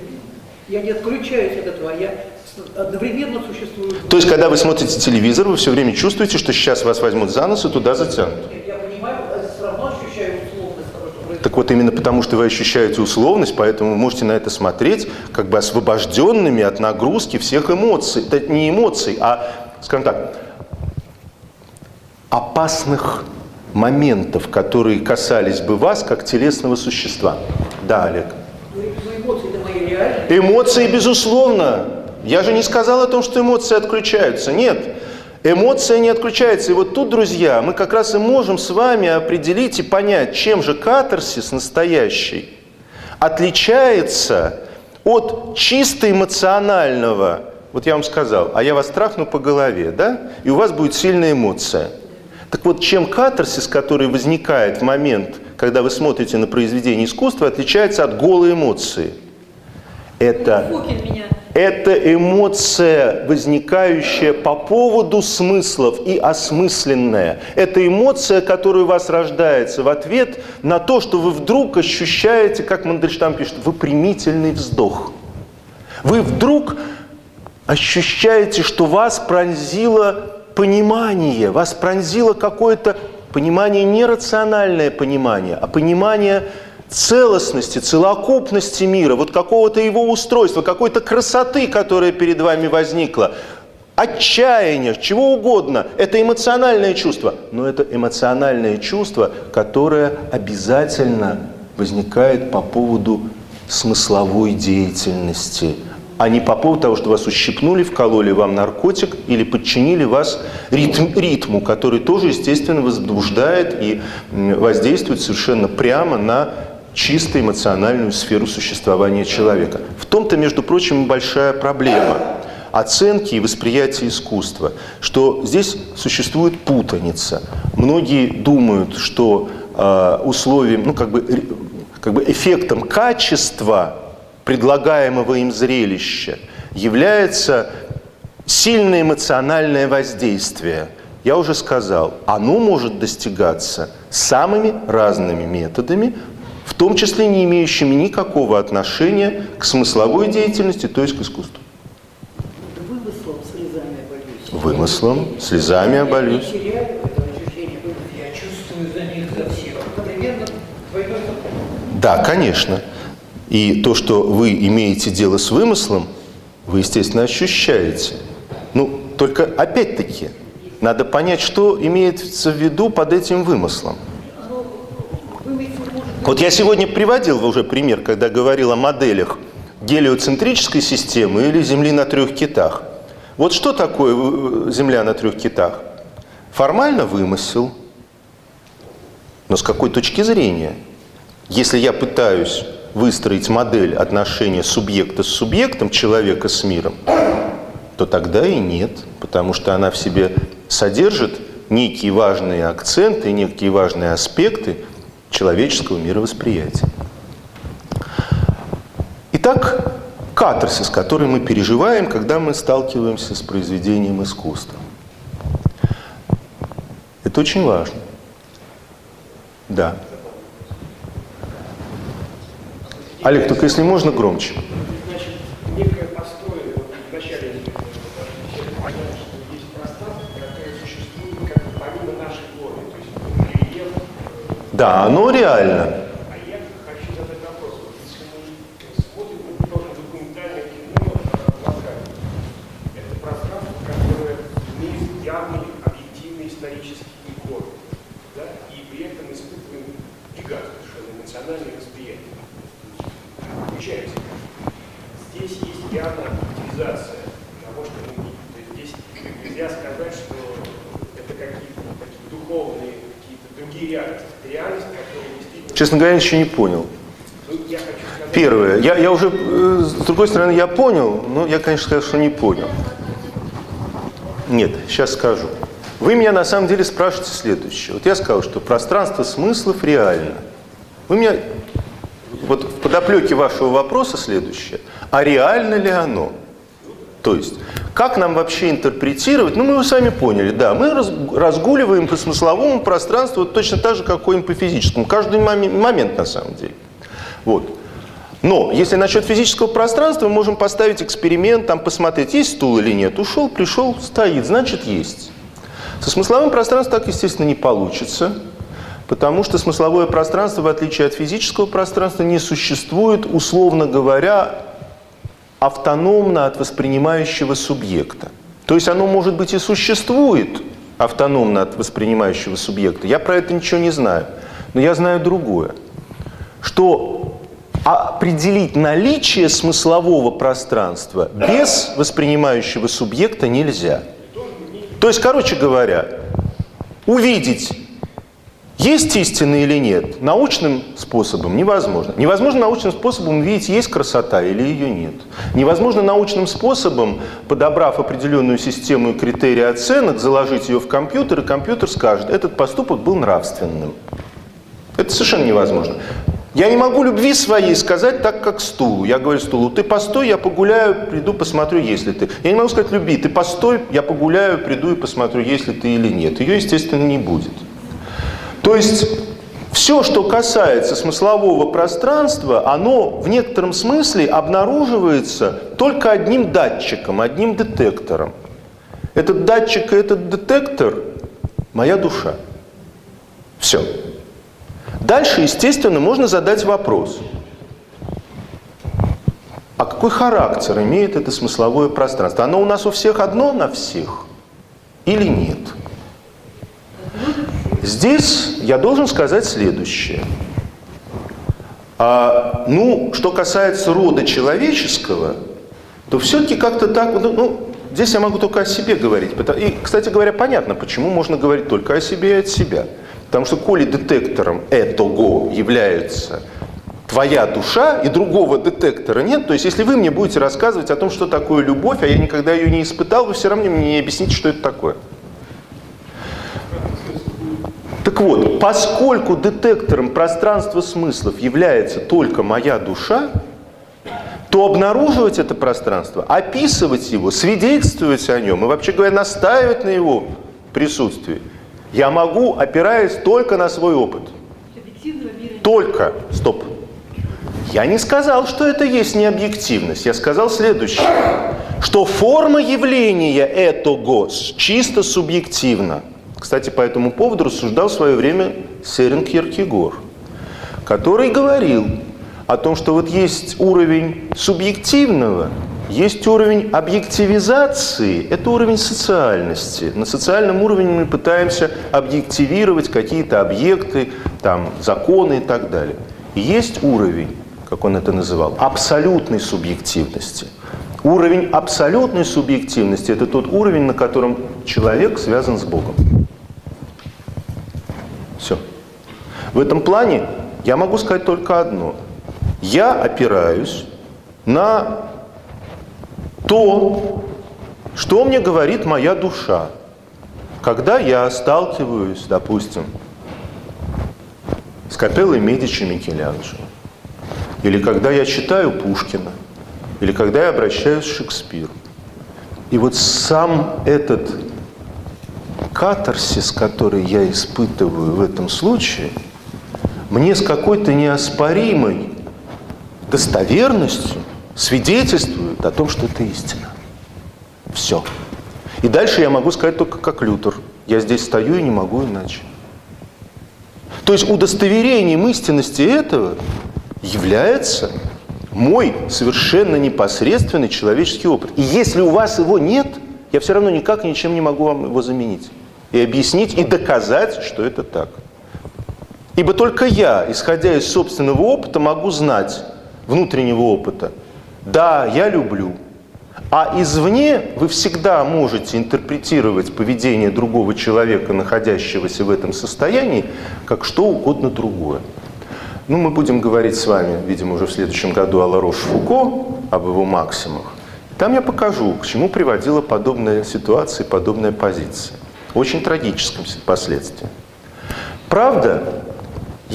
я не отключаюсь от этого, я одновременно существую. То есть, когда вы смотрите телевизор, вы все время чувствуете, что сейчас вас возьмут за нос и туда затянут? Я понимаю, все равно ощущаю условность того, что происходит. Так вот, именно потому, что вы ощущаете условность, поэтому вы можете на это смотреть как бы освобожденными от нагрузки всех эмоций. Это не эмоций, а, скажем так, опасных моментов, которые касались бы вас как телесного существа. Да, Олег. Эмоции, безусловно. Я же не сказал о том, что эмоции отключаются. Нет, эмоция не отключается. И вот тут, друзья, мы как раз и можем с вами определить и понять, чем же катарсис настоящий отличается от чисто эмоционального. Вот я вам сказал, а я вас трахну по голове, да? И у вас будет сильная эмоция. Так вот, чем катарсис, который возникает в момент, когда вы смотрите на произведение искусства, отличается от голой эмоции – это, это эмоция, возникающая по поводу смыслов и осмысленная. Это эмоция, которая у вас рождается в ответ на то, что вы вдруг ощущаете, как Мандельштам пишет, выпрямительный вздох. Вы вдруг ощущаете, что вас пронзило понимание, вас пронзило какое-то понимание, не рациональное понимание, а понимание целостности, целокупности мира, вот какого-то его устройства, какой-то красоты, которая перед вами возникла, отчаяния, чего угодно. Это эмоциональное чувство. Но это эмоциональное чувство, которое обязательно возникает по поводу смысловой деятельности, а не по поводу того, что вас ущипнули, вкололи вам наркотик или подчинили вас ритм, ритму, который тоже, естественно, возбуждает и воздействует совершенно прямо на чисто эмоциональную сферу существования человека. В том-то, между прочим, большая проблема оценки и восприятия искусства, что здесь существует путаница. Многие думают, что э, условием, ну как бы, как бы эффектом качества предлагаемого им зрелища является сильное эмоциональное воздействие. Я уже сказал, оно может достигаться самыми разными методами, в том числе не имеющими никакого отношения к смысловой деятельности, то есть к искусству. Вымыслом слезами обольюсь. Вымыслом слезами обольюсь. Да, конечно. И то, что вы имеете дело с вымыслом, вы, естественно, ощущаете. Ну, только опять-таки, надо понять, что имеется в виду под этим вымыслом. Вот я сегодня приводил уже пример, когда говорил о моделях гелиоцентрической системы или Земли на трех китах. Вот что такое э, Земля на трех китах? Формально вымысел, но с какой точки зрения? Если я пытаюсь выстроить модель отношения субъекта с субъектом, человека с миром, то тогда и нет, потому что она в себе содержит некие важные акценты, некие важные аспекты человеческого мировосприятия. Итак, катарсис, который мы переживаем, когда мы сталкиваемся с произведением искусства. Это очень важно. Да. Олег, только если можно громче. Значит, некое эмоциональное восприятие. Включается. Здесь есть явная активизация того, что мы. То есть здесь нельзя сказать, что это какие-то такие духовные, Это реальность, которая. Честно говоря, еще не понял. Я сказать... Первое. Я, я уже, э, с другой стороны, я понял, но я, конечно, сказал, что не понял. Нет, сейчас скажу. Вы меня на самом деле спрашиваете следующее. Вот я сказал, что пространство смыслов реально. Вы меня... Вот в подоплеке вашего вопроса следующее. А реально ли оно? То есть, как нам вообще интерпретировать? Ну, мы с вами поняли, да, мы раз- разгуливаем по смысловому пространству точно так же, как ходим по физическому. Каждый момен- момент, на самом деле. Вот. Но если насчет физического пространства, мы можем поставить эксперимент, там посмотреть, есть стул или нет. Ушел, пришел, стоит, значит есть. Со смысловым пространством так, естественно, не получится, потому что смысловое пространство, в отличие от физического пространства, не существует, условно говоря, автономно от воспринимающего субъекта. То есть оно, может быть, и существует автономно от воспринимающего субъекта. Я про это ничего не знаю. Но я знаю другое. Что определить наличие смыслового пространства без воспринимающего субъекта нельзя. То есть, короче говоря, увидеть, есть истина или нет, научным способом невозможно. Невозможно научным способом увидеть, есть красота или ее нет. Невозможно научным способом, подобрав определенную систему и критерии оценок, заложить ее в компьютер, и компьютер скажет, этот поступок был нравственным. Это совершенно невозможно. Я не могу любви своей сказать так, как стулу. Я говорю стулу, ты постой, я погуляю, приду, посмотрю, есть ли ты. Я не могу сказать любви, ты постой, я погуляю, приду и посмотрю, есть ли ты или нет. Ее, естественно, не будет. То есть все, что касается смыслового пространства, оно в некотором смысле обнаруживается только одним датчиком, одним детектором. Этот датчик и этот детектор – моя душа. Все. Дальше, естественно, можно задать вопрос. А какой характер имеет это смысловое пространство? Оно у нас у всех одно на всех или нет? Здесь я должен сказать следующее. А, ну, что касается рода человеческого, то все-таки как-то так, ну, ну, здесь я могу только о себе говорить. И, кстати говоря, понятно, почему можно говорить только о себе и от себя. Потому что коли детектором этого является твоя душа, и другого детектора нет, то есть если вы мне будете рассказывать о том, что такое любовь, а я никогда ее не испытал, вы все равно мне не объясните, что это такое. Так вот, поскольку детектором пространства смыслов является только моя душа, то обнаруживать это пространство, описывать его, свидетельствовать о нем и, вообще говоря, настаивать на его присутствии, я могу, опираясь только на свой опыт. Только. Стоп. Я не сказал, что это есть необъективность. Я сказал следующее. Что форма явления этого чисто субъективна. Кстати, по этому поводу рассуждал в свое время Серин Киркегор. который говорил о том, что вот есть уровень субъективного, есть уровень объективизации, это уровень социальности. На социальном уровне мы пытаемся объективировать какие-то объекты, там, законы и так далее. Есть уровень, как он это называл, абсолютной субъективности. Уровень абсолютной субъективности – это тот уровень, на котором человек связан с Богом. Все. В этом плане я могу сказать только одно. Я опираюсь на то, что мне говорит моя душа, когда я сталкиваюсь, допустим, с капеллой Медичи Микеланджело, или когда я читаю Пушкина, или когда я обращаюсь к Шекспиру. И вот сам этот катарсис, который я испытываю в этом случае, мне с какой-то неоспоримой достоверностью свидетельствует о том, что это истина. Все. И дальше я могу сказать только как Лютер. Я здесь стою и не могу иначе. То есть удостоверением истинности этого является мой совершенно непосредственный человеческий опыт. И если у вас его нет, я все равно никак ничем не могу вам его заменить. И объяснить, и доказать, что это так. Ибо только я, исходя из собственного опыта, могу знать, внутреннего опыта, да, я люблю. А извне вы всегда можете интерпретировать поведение другого человека, находящегося в этом состоянии, как что угодно другое. Ну, мы будем говорить с вами, видимо, уже в следующем году о Ларош Фуко, об его максимах. Там я покажу, к чему приводила подобная ситуация, подобная позиция. Очень трагическим последствиям. Правда,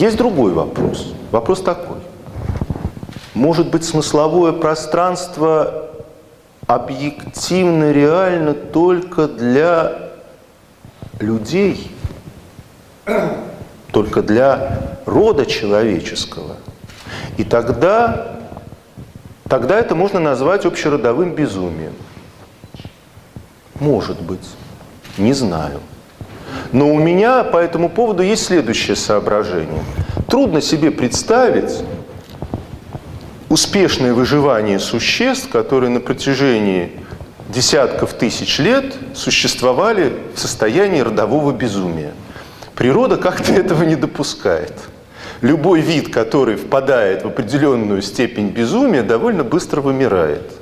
есть другой вопрос. Вопрос такой. Может быть, смысловое пространство объективно реально только для людей, только для рода человеческого. И тогда, тогда это можно назвать общеродовым безумием. Может быть, не знаю. Но у меня по этому поводу есть следующее соображение. Трудно себе представить успешное выживание существ, которые на протяжении десятков тысяч лет существовали в состоянии родового безумия. Природа как-то (laughs) этого не допускает. Любой вид, который впадает в определенную степень безумия, довольно быстро вымирает.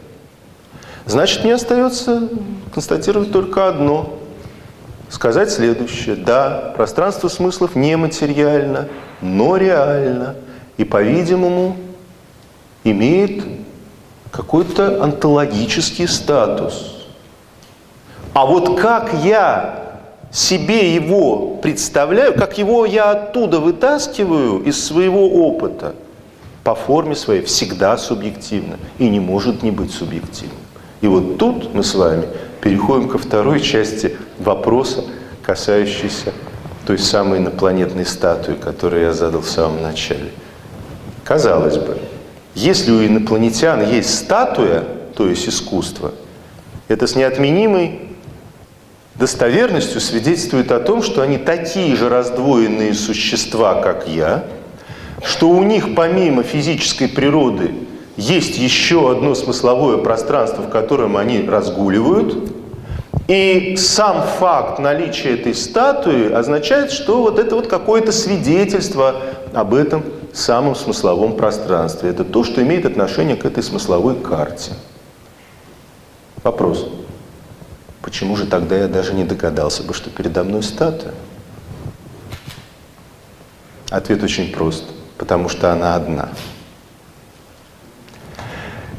Значит, мне остается констатировать только одно. Сказать следующее. Да, пространство смыслов нематериально, но реально. И, по-видимому, имеет какой-то онтологический статус. А вот как я себе его представляю, как его я оттуда вытаскиваю из своего опыта, по форме своей всегда субъективно и не может не быть субъективным. И вот тут мы с вами переходим ко второй части вопроса, касающейся той самой инопланетной статуи, которую я задал в самом начале. Казалось бы, если у инопланетян есть статуя, то есть искусство, это с неотменимой достоверностью свидетельствует о том, что они такие же раздвоенные существа, как я, что у них помимо физической природы есть еще одно смысловое пространство, в котором они разгуливают. И сам факт наличия этой статуи означает, что вот это вот какое-то свидетельство об этом самом смысловом пространстве. Это то, что имеет отношение к этой смысловой карте. Вопрос. Почему же тогда я даже не догадался бы, что передо мной статуя? Ответ очень прост. Потому что она одна.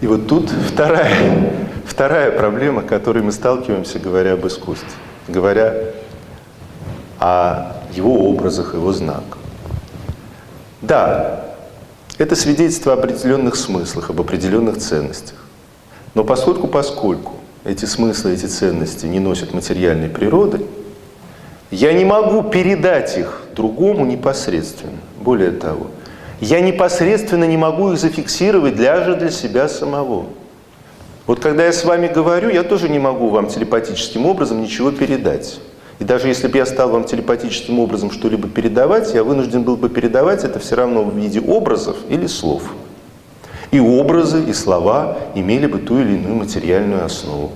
И вот тут вторая, вторая проблема, с которой мы сталкиваемся, говоря об искусстве. Говоря о его образах, его знаках. Да, это свидетельство об определенных смыслах, об определенных ценностях. Но поскольку, поскольку эти смыслы, эти ценности не носят материальной природы, я не могу передать их другому непосредственно. Более того, я непосредственно не могу их зафиксировать даже для себя самого. Вот когда я с вами говорю, я тоже не могу вам телепатическим образом ничего передать. И даже если бы я стал вам телепатическим образом что-либо передавать, я вынужден был бы передавать это все равно в виде образов или слов. И образы, и слова имели бы ту или иную материальную основу.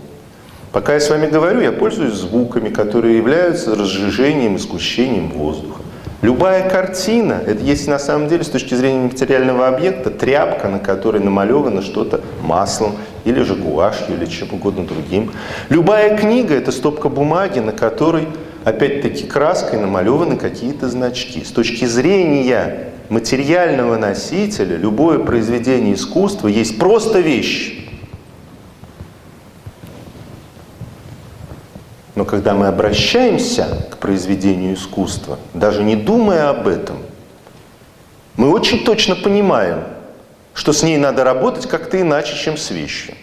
Пока я с вами говорю, я пользуюсь звуками, которые являются разжижением и сгущением воздуха. Любая картина, это есть на самом деле с точки зрения материального объекта, тряпка, на которой намалевано что-то маслом, или же гуашью, или чем угодно другим. Любая книга – это стопка бумаги, на которой, опять-таки, краской намалеваны какие-то значки. С точки зрения материального носителя, любое произведение искусства есть просто вещь. Но когда мы обращаемся к произведению искусства, даже не думая об этом, мы очень точно понимаем, что с ней надо работать как-то иначе, чем с вещью.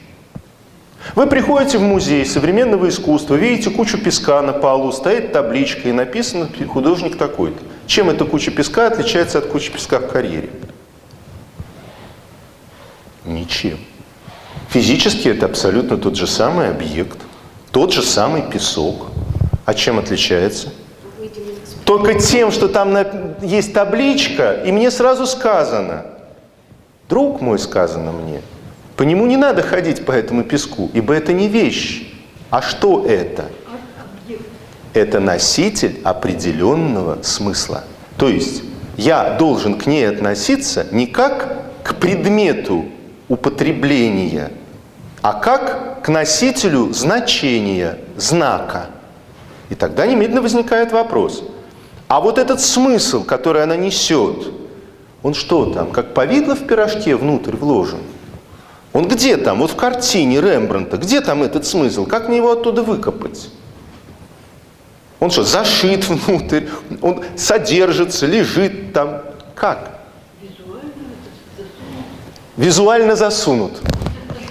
Вы приходите в музей современного искусства, видите кучу песка на полу, стоит табличка и написано «художник такой-то». Чем эта куча песка отличается от кучи песка в карьере? Ничем. Физически это абсолютно тот же самый объект, тот же самый песок. А чем отличается? Только тем, что там есть табличка, и мне сразу сказано, друг мой, сказано мне, по нему не надо ходить по этому песку, ибо это не вещь. А что это? Это носитель определенного смысла. То есть я должен к ней относиться не как к предмету употребления, а как к носителю значения, знака. И тогда немедленно возникает вопрос. А вот этот смысл, который она несет, он что там, как повидло в пирожке внутрь вложен? Он где там? Вот в картине Рембранта. Где там этот смысл? Как мне его оттуда выкопать? Он что, зашит (laughs) внутрь? Он содержится, лежит там? Как? Визуально засунут.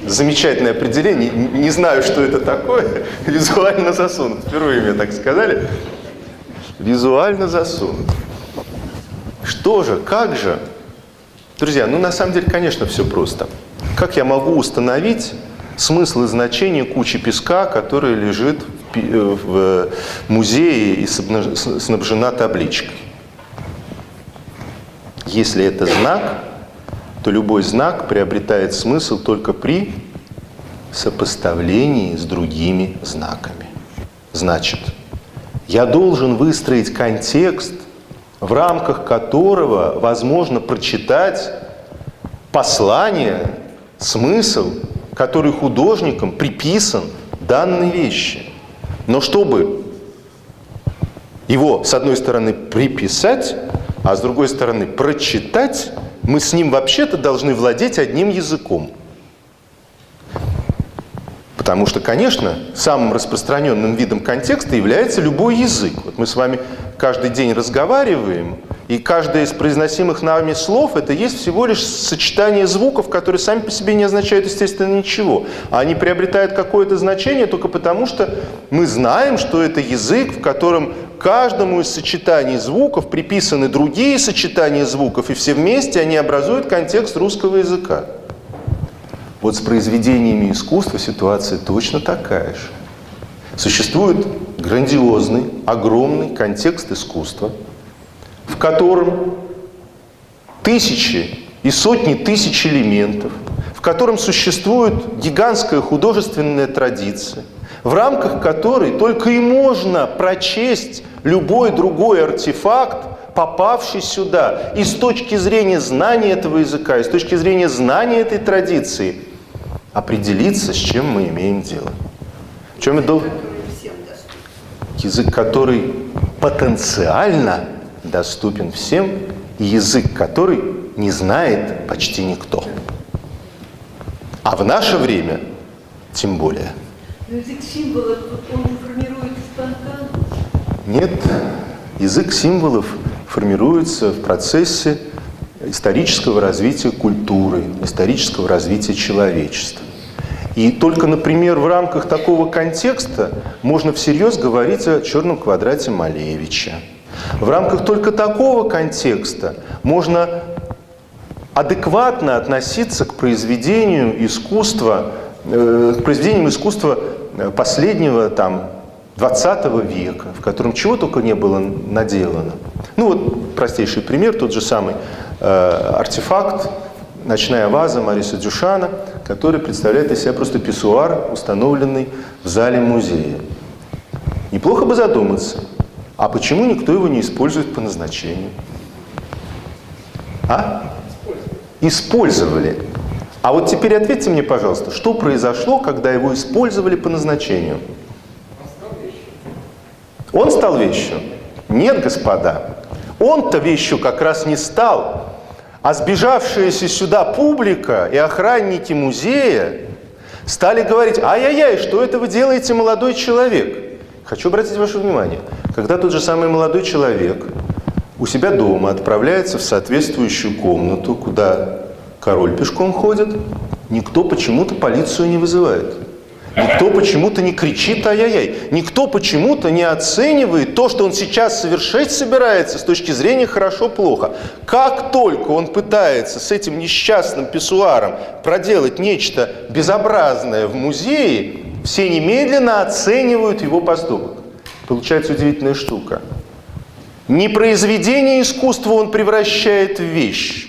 Замечательное определение. Не знаю, что это такое. (laughs) Визуально засунут. Впервые мне так сказали. Визуально засунут. Что же, как же? Друзья, ну на самом деле, конечно, все просто. Как я могу установить смысл и значение кучи песка, которая лежит в музее и снабжена табличкой? Если это знак, то любой знак приобретает смысл только при сопоставлении с другими знаками. Значит, я должен выстроить контекст, в рамках которого возможно прочитать послание, смысл, который художником приписан данной вещи. Но чтобы его, с одной стороны, приписать, а с другой стороны, прочитать, мы с ним вообще-то должны владеть одним языком. Потому что, конечно, самым распространенным видом контекста является любой язык. Вот мы с вами каждый день разговариваем, и каждое из произносимых нами слов это есть всего лишь сочетание звуков, которые сами по себе не означают, естественно, ничего. А они приобретают какое-то значение только потому, что мы знаем, что это язык, в котором каждому из сочетаний звуков приписаны другие сочетания звуков, и все вместе они образуют контекст русского языка. Вот с произведениями искусства ситуация точно такая же. Существует грандиозный, огромный контекст искусства – в котором тысячи и сотни тысяч элементов, в котором существует гигантская художественная традиция, в рамках которой только и можно прочесть любой другой артефакт, попавший сюда. И с точки зрения знания этого языка, и с точки зрения знания этой традиции, определиться, с чем мы имеем дело. В чем должен? Язык, который потенциально доступен всем, и язык который не знает почти никто. А в наше время тем более. Язык символов, он формируется спонтанно? Нет, язык символов формируется в процессе исторического развития культуры, исторического развития человечества. И только, например, в рамках такого контекста можно всерьез говорить о черном квадрате Малевича, в рамках только такого контекста можно адекватно относиться к произведению искусства, э, к произведениям искусства последнего там 20 века, в котором чего только не было наделано. Ну вот простейший пример, тот же самый э, артефакт, ночная ваза Мариса Дюшана, который представляет из себя просто писсуар, установленный в зале музея. Неплохо бы задуматься, а почему никто его не использует по назначению? А? Использовали. А вот теперь ответьте мне, пожалуйста, что произошло, когда его использовали по назначению? Он стал вещью? Нет, господа. Он-то вещью как раз не стал. А сбежавшаяся сюда публика и охранники музея стали говорить, ай-яй-яй, что это вы делаете, молодой человек? Хочу обратить ваше внимание, когда тот же самый молодой человек у себя дома отправляется в соответствующую комнату, куда король пешком ходит, никто почему-то полицию не вызывает. Никто почему-то не кричит ай-яй-яй. Никто почему-то не оценивает то, что он сейчас совершить собирается с точки зрения хорошо-плохо. Как только он пытается с этим несчастным писсуаром проделать нечто безобразное в музее, все немедленно оценивают его поступок. Получается удивительная штука. Не произведение искусства он превращает в вещь,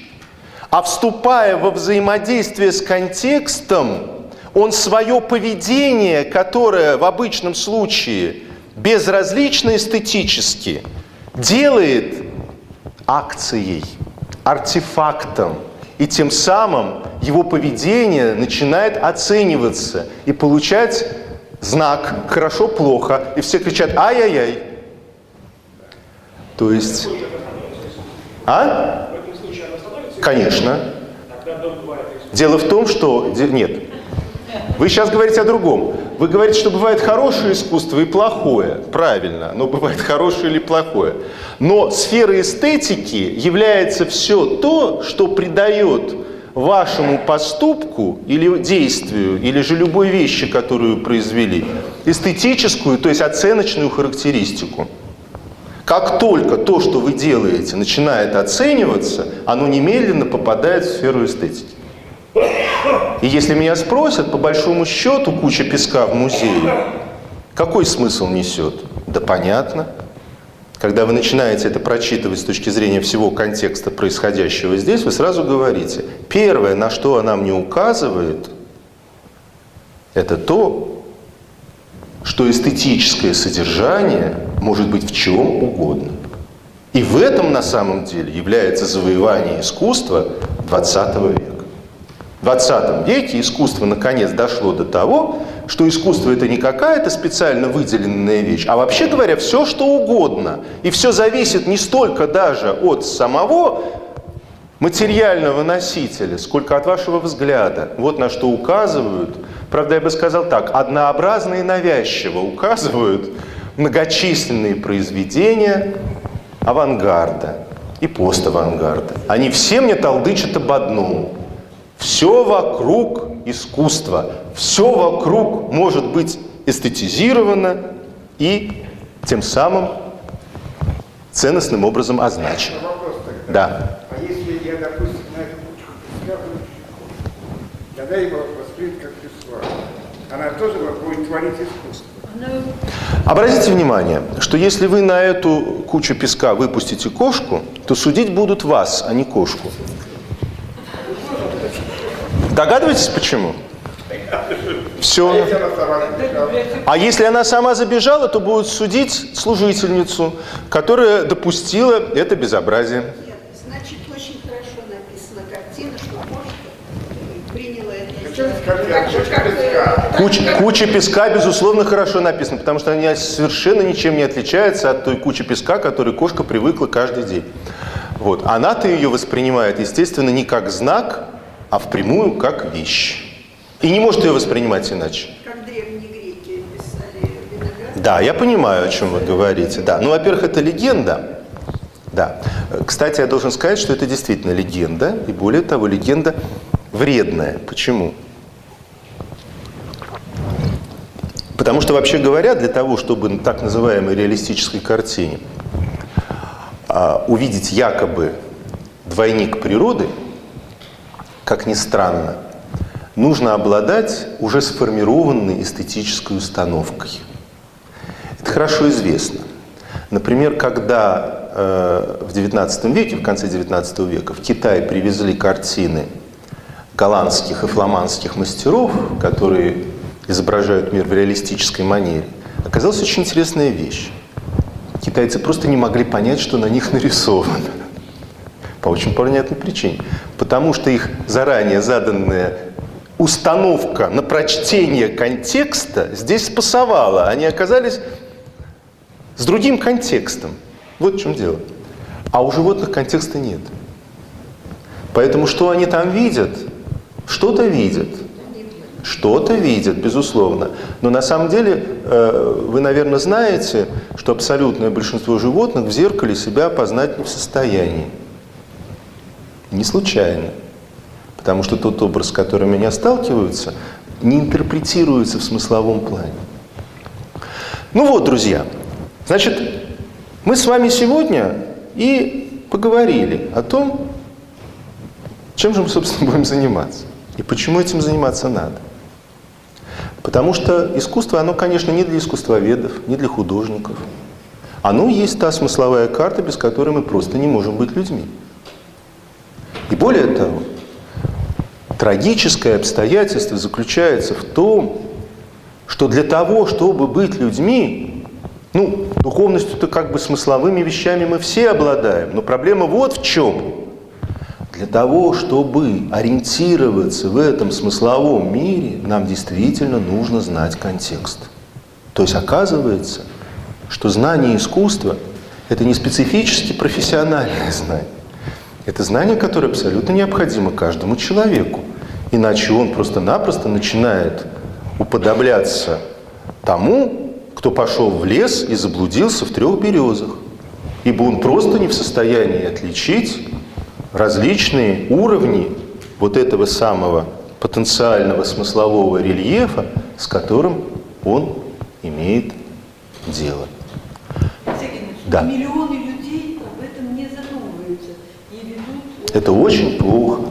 а вступая во взаимодействие с контекстом, он свое поведение, которое в обычном случае безразлично эстетически, делает акцией, артефактом. И тем самым его поведение начинает оцениваться и получать знак «хорошо-плохо». И все кричат «ай-яй-яй». То есть... А? Конечно. Дело в том, что... Нет, вы сейчас говорите о другом. Вы говорите, что бывает хорошее искусство и плохое. Правильно, но бывает хорошее или плохое. Но сфера эстетики является все то, что придает вашему поступку или действию, или же любой вещи, которую произвели, эстетическую, то есть оценочную характеристику. Как только то, что вы делаете, начинает оцениваться, оно немедленно попадает в сферу эстетики. И если меня спросят, по большому счету, куча песка в музее, какой смысл несет? Да понятно. Когда вы начинаете это прочитывать с точки зрения всего контекста происходящего здесь, вы сразу говорите, первое, на что она мне указывает, это то, что эстетическое содержание может быть в чем угодно. И в этом на самом деле является завоевание искусства 20 века. В 20 веке искусство наконец дошло до того, что искусство это не какая-то специально выделенная вещь, а вообще говоря, все что угодно. И все зависит не столько даже от самого материального носителя, сколько от вашего взгляда. Вот на что указывают, правда я бы сказал так, однообразно и навязчиво указывают многочисленные произведения авангарда и поставангарда. Они все мне толдычат об одном – все вокруг искусство, все вокруг может быть эстетизировано и тем самым ценностным образом означено. Вопрос. Да. А если я, допустим, на эту тогда как писсуар. Она тоже будет творить искусство. Обратите внимание, что если вы на эту кучу песка выпустите кошку, то судить будут вас, а не кошку. Догадываетесь почему? Все. А если она сама забежала, то будут судить служительницу, которая допустила это безобразие. Нет, значит, очень хорошо написана картина, что кошка приняла это. Же, куча песка? безусловно, хорошо написана, потому что она совершенно ничем не отличается от той кучи песка, которой кошка привыкла каждый день. Вот. Она-то ее воспринимает, естественно, не как знак, а впрямую как вещь. И не может ее воспринимать иначе. Как древние греки писали виноград. Да, я понимаю, о чем вы говорите. Да, ну, во-первых, это легенда. Да. Кстати, я должен сказать, что это действительно легенда, и более того, легенда вредная. Почему? Потому что, вообще говоря, для того, чтобы на так называемой реалистической картине а, увидеть якобы двойник природы, как ни странно, нужно обладать уже сформированной эстетической установкой. Это хорошо известно. Например, когда э, в XIX веке, в конце XIX века, в Китай привезли картины голландских и фламандских мастеров, которые изображают мир в реалистической манере, оказалась очень интересная вещь. Китайцы просто не могли понять, что на них нарисовано. По очень понятной причине. Потому что их заранее заданная установка на прочтение контекста здесь спасовала. Они оказались с другим контекстом. Вот в чем дело. А у животных контекста нет. Поэтому что они там видят? Что-то видят. Что-то видят, безусловно. Но на самом деле э, вы, наверное, знаете, что абсолютное большинство животных в зеркале себя опознать не в состоянии. Не случайно. Потому что тот образ, с которым они сталкиваются, не интерпретируется в смысловом плане. Ну вот, друзья, значит, мы с вами сегодня и поговорили о том, чем же мы, собственно, будем заниматься. И почему этим заниматься надо. Потому что искусство, оно, конечно, не для искусствоведов, не для художников. Оно есть та смысловая карта, без которой мы просто не можем быть людьми. И более того, трагическое обстоятельство заключается в том, что для того, чтобы быть людьми, ну, духовностью-то как бы смысловыми вещами мы все обладаем, но проблема вот в чем. Для того, чтобы ориентироваться в этом смысловом мире, нам действительно нужно знать контекст. То есть оказывается, что знание искусства – это не специфически профессиональное знание. Это знание, которое абсолютно необходимо каждому человеку. Иначе он просто-напросто начинает уподобляться тому, кто пошел в лес и заблудился в трех березах. Ибо он просто не в состоянии отличить различные уровни вот этого самого потенциального смыслового рельефа, с которым он имеет дело. Да. Миллионы людей об этом не задумываются и ведут... Это очень плохо.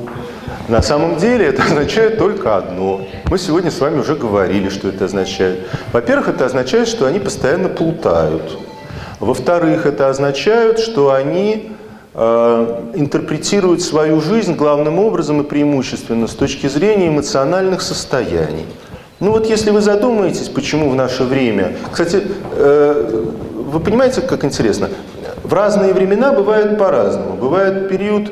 На самом деле это означает только одно. Мы сегодня с вами уже говорили, что это означает. Во-первых, это означает, что они постоянно плутают. Во-вторых, это означает, что они э, интерпретируют свою жизнь главным образом и преимущественно с точки зрения эмоциональных состояний. Ну вот если вы задумаетесь, почему в наше время... Кстати, э, вы понимаете, как интересно? В разные времена бывает по-разному. Бывает период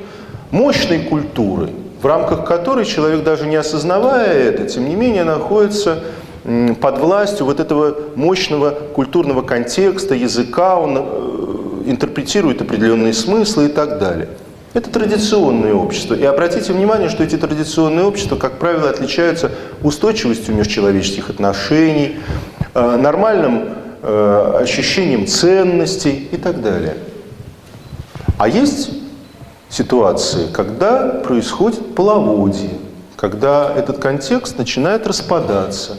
мощной культуры, в рамках которой человек, даже не осознавая это, тем не менее находится под властью вот этого мощного культурного контекста, языка, он э, интерпретирует определенные смыслы и так далее. Это традиционные общества. И обратите внимание, что эти традиционные общества, как правило, отличаются устойчивостью межчеловеческих отношений, э, нормальным э, ощущением ценностей и так далее. А есть ситуации, когда происходит половодье, когда этот контекст начинает распадаться,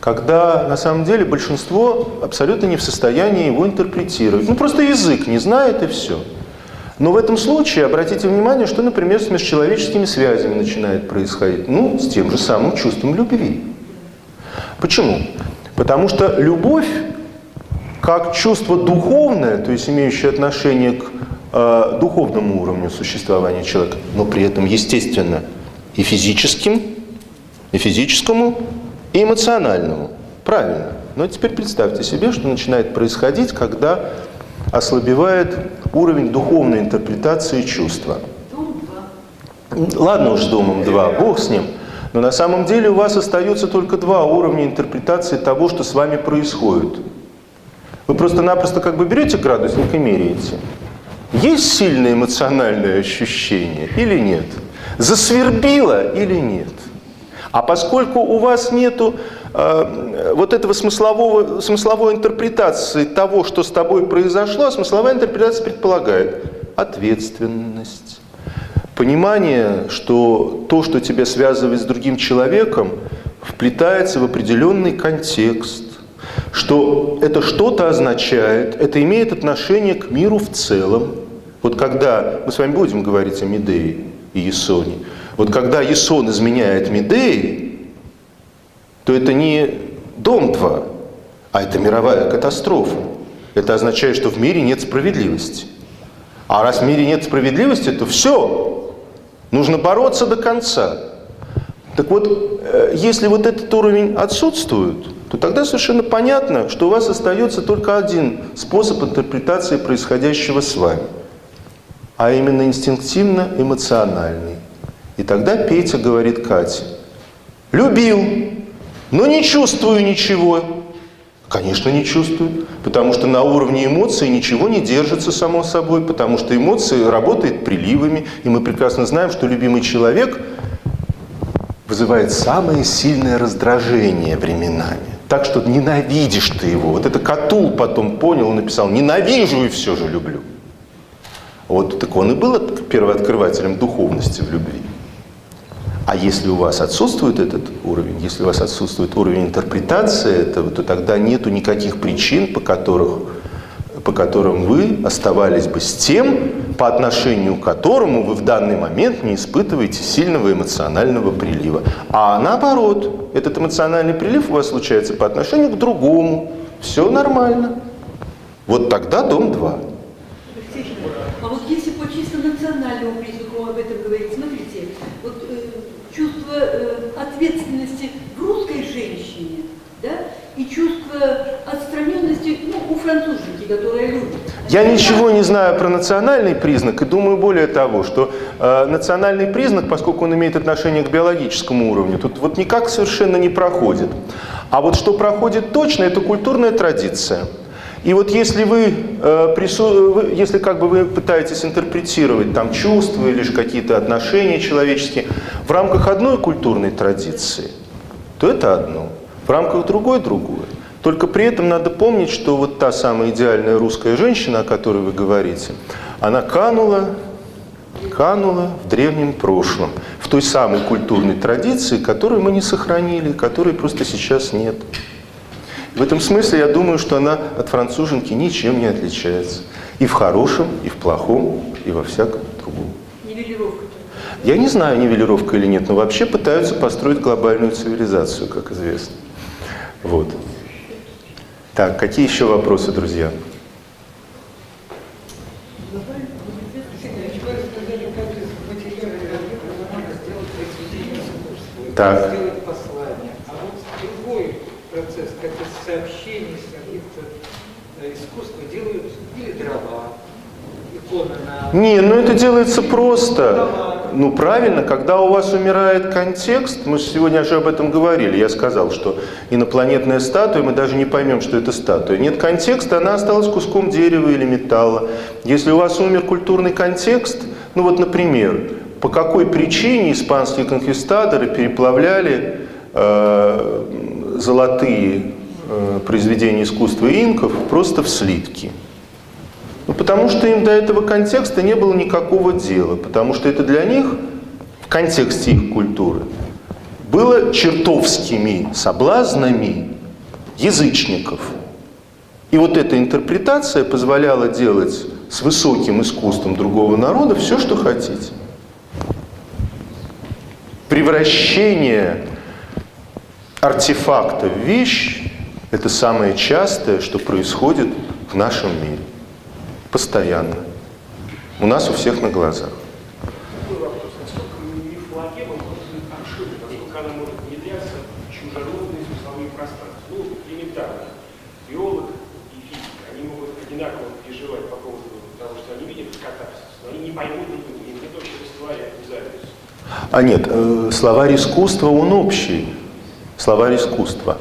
когда на самом деле большинство абсолютно не в состоянии его интерпретировать. Ну просто язык не знает и все. Но в этом случае обратите внимание, что, например, с межчеловеческими связями начинает происходить. Ну, с тем же самым чувством любви. Почему? Потому что любовь, как чувство духовное, то есть имеющее отношение к э, духовному уровню существования человека, но при этом, естественно, и физическим, и физическому, и эмоциональному. Правильно. Но теперь представьте себе, что начинает происходить, когда ослабевает уровень духовной интерпретации чувства. Ладно уж Домом 2, Бог с ним. Но на самом деле у вас остается только два уровня интерпретации того, что с вами происходит. Вы просто-напросто как бы берете градусник и меряете. Есть сильное эмоциональное ощущение или нет? Засвербило или нет? А поскольку у вас нету э, вот этого смыслового, смысловой интерпретации того, что с тобой произошло, а смысловая интерпретация предполагает ответственность, понимание, что то, что тебя связывает с другим человеком, вплетается в определенный контекст, что это что-то означает, это имеет отношение к миру в целом. Вот когда мы с вами будем говорить о Медее и Есоне, вот когда Есон изменяет Медеи, то это не дом 2, А это мировая катастрофа. Это означает, что в мире нет справедливости. А раз в мире нет справедливости, то все, нужно бороться до конца. Так вот, э, если вот этот уровень отсутствует, то тогда совершенно понятно, что у вас остается только один способ интерпретации происходящего с вами, а именно инстинктивно-эмоциональный. И тогда Петя говорит Кате, любил, но не чувствую ничего. Конечно, не чувствую, потому что на уровне эмоций ничего не держится само собой, потому что эмоции работают приливами, и мы прекрасно знаем, что любимый человек вызывает самое сильное раздражение временами. Так что ненавидишь ты его. Вот это Катул потом понял, написал, ненавижу и все же люблю. Вот так он и был первооткрывателем духовности в любви. А если у вас отсутствует этот уровень, если у вас отсутствует уровень интерпретации этого, то тогда нету никаких причин, по, которых, по которым вы оставались бы с тем, по отношению к которому вы в данный момент не испытываете сильного эмоционального прилива. А наоборот, этот эмоциональный прилив у вас случается по отношению к другому. Все нормально. Вот тогда дом 2. А вот если по чисто национальному признаку об этом говорить, смотрите, вот э, чувство э, ответственности в русской женщине, да, и чувство отстраненности ну, у француженки, которая любит. Я ничего не знаю про национальный признак и думаю более того, что э, национальный признак, поскольку он имеет отношение к биологическому уровню, тут вот никак совершенно не проходит. А вот что проходит точно, это культурная традиция. И вот если вы, э, прису... если как бы вы пытаетесь интерпретировать там чувства или же какие-то отношения человеческие в рамках одной культурной традиции, то это одно, в рамках другой другое. Только при этом надо помнить, что вот та самая идеальная русская женщина, о которой вы говорите, она канула, канула в древнем прошлом, в той самой культурной традиции, которую мы не сохранили, которой просто сейчас нет. В этом смысле я думаю, что она от француженки ничем не отличается. И в хорошем, и в плохом, и во всяком другом. Нивелировка. Я не знаю, нивелировка или нет, но вообще пытаются построить глобальную цивилизацию, как известно. Вот. Так, какие еще вопросы, друзья? Так. послание. А вот другой процесс, как из сообщений, с каких-то искусства делают или дрова, иконы на... Не, ну это делается просто. Ну правильно, когда у вас умирает контекст, мы сегодня же об этом говорили, я сказал, что инопланетная статуя, мы даже не поймем, что это статуя. Нет контекста, она осталась куском дерева или металла. Если у вас умер культурный контекст, ну вот, например, по какой причине испанские конквистадоры переплавляли э, золотые э, произведения искусства инков просто в слитки? Ну, потому что им до этого контекста не было никакого дела, потому что это для них, в контексте их культуры, было чертовскими соблазнами язычников. И вот эта интерпретация позволяла делать с высоким искусством другого народа все, что хотите. Превращение артефакта в вещь – это самое частое, что происходит в нашем мире. Постоянно. У нас у всех на глазах. А нет, э, словарь искусства, он общий. Словарь искусства.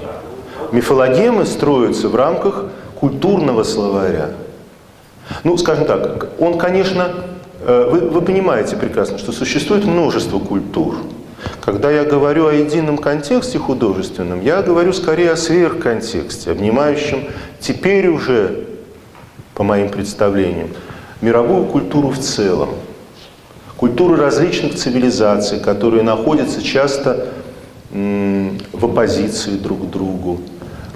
Мифологемы строятся в рамках культурного словаря. Ну, скажем так, он, конечно, э, вы, вы понимаете прекрасно, что существует множество культур. Когда я говорю о едином контексте художественном, я говорю скорее о сверхконтексте, обнимающем теперь уже, по моим представлениям, мировую культуру в целом. Культуры различных цивилизаций, которые находятся часто в оппозиции друг к другу,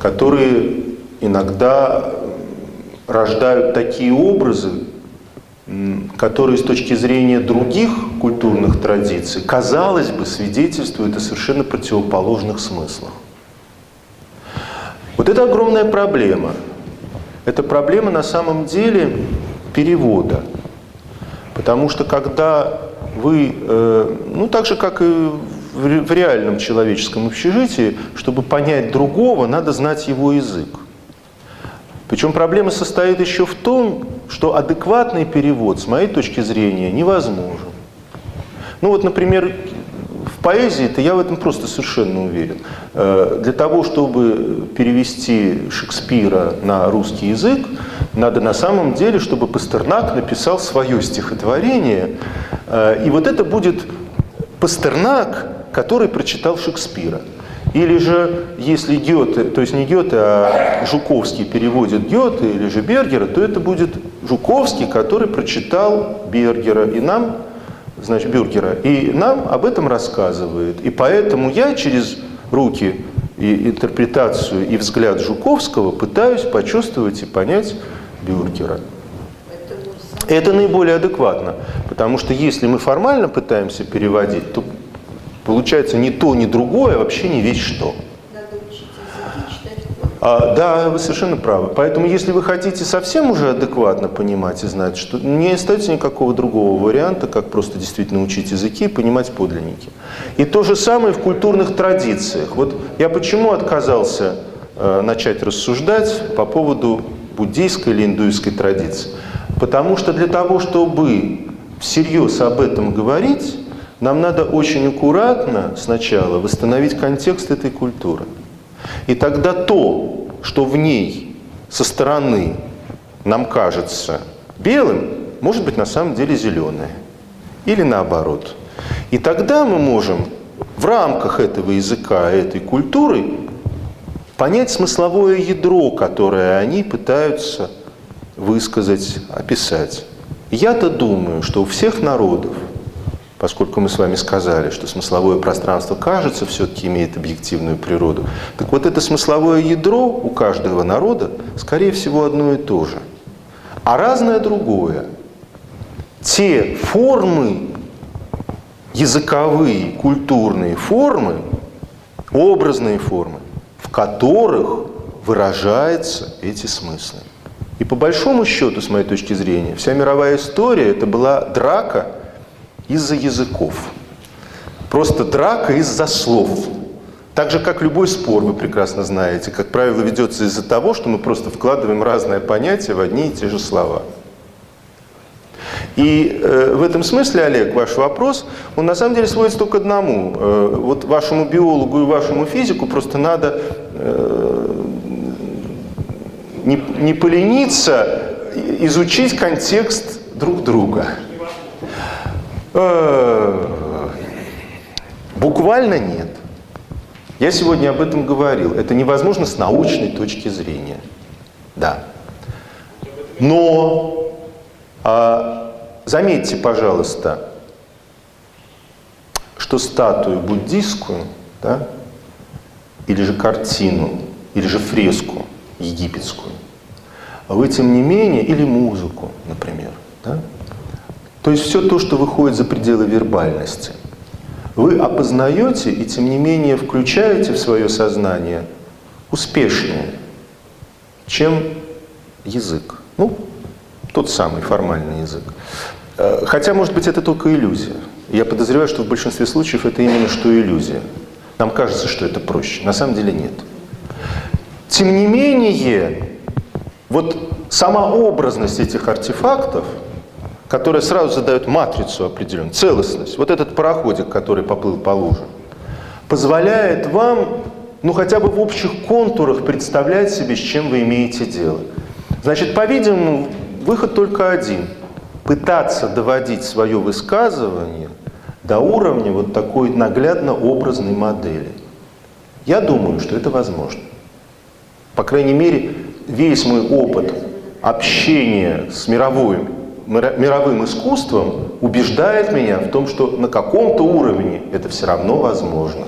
которые иногда рождают такие образы, которые с точки зрения других культурных традиций, казалось бы, свидетельствуют о совершенно противоположных смыслах. Вот это огромная проблема. Это проблема на самом деле перевода. Потому что когда вы, э, ну так же, как и в реальном человеческом общежитии, чтобы понять другого, надо знать его язык. Причем проблема состоит еще в том, что адекватный перевод, с моей точки зрения, невозможен. Ну вот, например, в поэзии-то я в этом просто совершенно уверен. Э, для того, чтобы перевести Шекспира на русский язык, надо на самом деле, чтобы Пастернак написал свое стихотворение, э, и вот это будет Пастернак, который прочитал Шекспира. Или же, если Гёте, то есть не Гёте, а Жуковский переводит Гёте или же Бергера, то это будет Жуковский, который прочитал Бергера. И нам, значит, Бюргера, и нам об этом рассказывает. И поэтому я через руки и интерпретацию и взгляд Жуковского пытаюсь почувствовать и понять Бюргера. Это наиболее адекватно, потому что если мы формально пытаемся переводить, то Получается ни то, ни другое, вообще не весь что. А, да, вы совершенно правы. Поэтому, если вы хотите совсем уже адекватно понимать и знать, что не остается никакого другого варианта, как просто действительно учить языки и понимать подлинники. И то же самое в культурных традициях. Вот я почему отказался э, начать рассуждать по поводу буддийской или индуистской традиции? Потому что для того, чтобы всерьез об этом говорить, нам надо очень аккуратно сначала восстановить контекст этой культуры. И тогда то, что в ней со стороны нам кажется белым, может быть на самом деле зеленое. Или наоборот. И тогда мы можем в рамках этого языка, этой культуры понять смысловое ядро, которое они пытаются высказать, описать. Я-то думаю, что у всех народов поскольку мы с вами сказали, что смысловое пространство, кажется, все-таки имеет объективную природу. Так вот это смысловое ядро у каждого народа, скорее всего, одно и то же. А разное другое. Те формы, языковые, культурные формы, образные формы, в которых выражаются эти смыслы. И по большому счету, с моей точки зрения, вся мировая история это была драка из-за языков. Просто драка из-за слов. Так же, как любой спор, вы прекрасно знаете, как правило, ведется из-за того, что мы просто вкладываем разные понятия в одни и те же слова. И э, в этом смысле, Олег, ваш вопрос, он на самом деле сводится только к одному. Э, вот вашему биологу и вашему физику просто надо э, не, не полениться изучить контекст друг друга. Э, буквально нет. Я сегодня об этом говорил. Это невозможно с научной точки зрения. Да. Но а, заметьте, пожалуйста, что статую буддийскую, да, или же картину, или же фреску египетскую, вы тем не менее, или музыку, например, да, то есть все то, что выходит за пределы вербальности. Вы опознаете и тем не менее включаете в свое сознание успешнее, чем язык. Ну, тот самый формальный язык. Э, хотя, может быть, это только иллюзия. Я подозреваю, что в большинстве случаев это именно что иллюзия. Нам кажется, что это проще. На самом деле нет. Тем не менее, вот сама образность этих артефактов – которая сразу задает матрицу определенную, целостность. Вот этот пароходик, который поплыл по луже, позволяет вам, ну хотя бы в общих контурах представлять себе, с чем вы имеете дело. Значит, по-видимому, выход только один. Пытаться доводить свое высказывание до уровня вот такой наглядно-образной модели. Я думаю, что это возможно. По крайней мере, весь мой опыт общения с мировой мировым искусством убеждает меня в том, что на каком-то уровне это все равно возможно.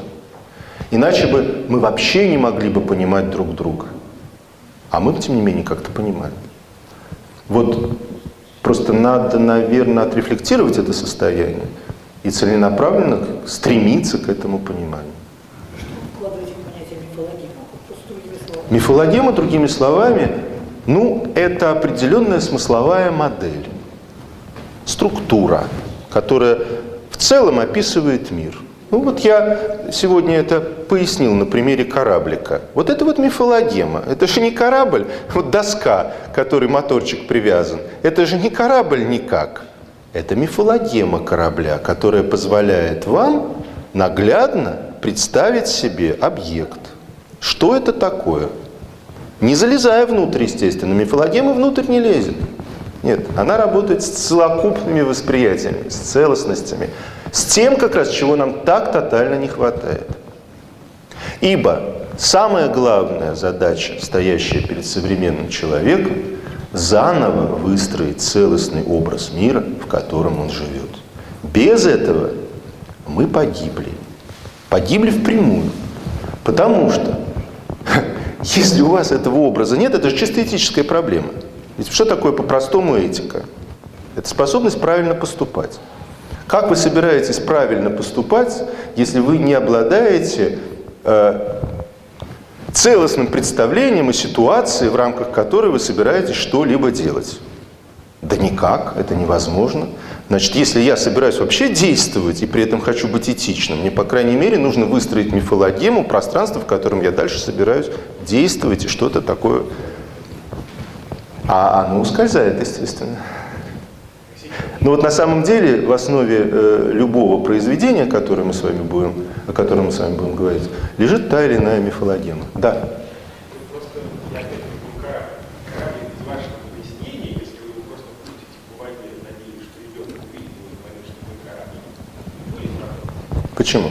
Иначе бы мы вообще не могли бы понимать друг друга. А мы, тем не менее, как-то понимаем. Вот просто надо, наверное, отрефлектировать это состояние и целенаправленно стремиться к этому пониманию. Мифологема, другими словами, ну, это определенная смысловая модель, структура, которая в целом описывает мир. Ну вот я сегодня это пояснил на примере кораблика. Вот это вот мифологема. Это же не корабль, вот доска, к которой моторчик привязан. Это же не корабль никак. Это мифологема корабля, которая позволяет вам наглядно представить себе объект. Что это такое? Не залезая внутрь, естественно. Мифологема внутрь не лезет. Нет, она работает с целокупными восприятиями, с целостностями, с тем, как раз, чего нам так тотально не хватает. Ибо самая главная задача, стоящая перед современным человеком, заново выстроить целостный образ мира, в котором он живет. Без этого мы погибли. Погибли впрямую. Потому что (laughs) если у вас этого образа нет, это же чисто этическая проблема. Ведь что такое по-простому этика? Это способность правильно поступать. Как вы собираетесь правильно поступать, если вы не обладаете э, целостным представлением о ситуации, в рамках которой вы собираетесь что-либо делать? Да никак, это невозможно. Значит, если я собираюсь вообще действовать и при этом хочу быть этичным, мне, по крайней мере, нужно выстроить мифологему, пространство, в котором я дальше собираюсь действовать и что-то такое. А оно ускользает, естественно. Но вот на самом деле в основе э, любого произведения, которое мы с вами будем, о котором мы с вами будем говорить, лежит та или иная мифологема. Да. Просто я опять говорю, корабль. Корабль из ваших объяснений, если вы его просто крутите по воде, надеясь, что ребенок увидит, и поймет, что вы корабль, не будет работать. Почему?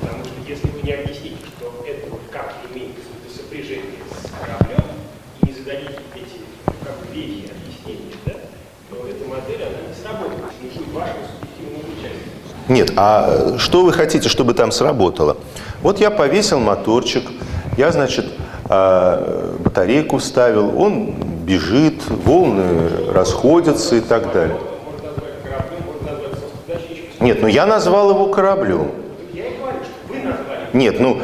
Потому что если вы не объясните, что это вот как имеет какое-то сопряжение с кораблем, и не зададите эти ну, как бы вехи объяснения, да, то эта модель, она не сработает, не будет вашим субъективным участием. Нет, а э, что вы хотите, чтобы там сработало? Вот я повесил моторчик, я, значит, э, батарейку вставил, он бежит, волны расходятся и так далее. Нет, ну я назвал его кораблем. Нет, ну,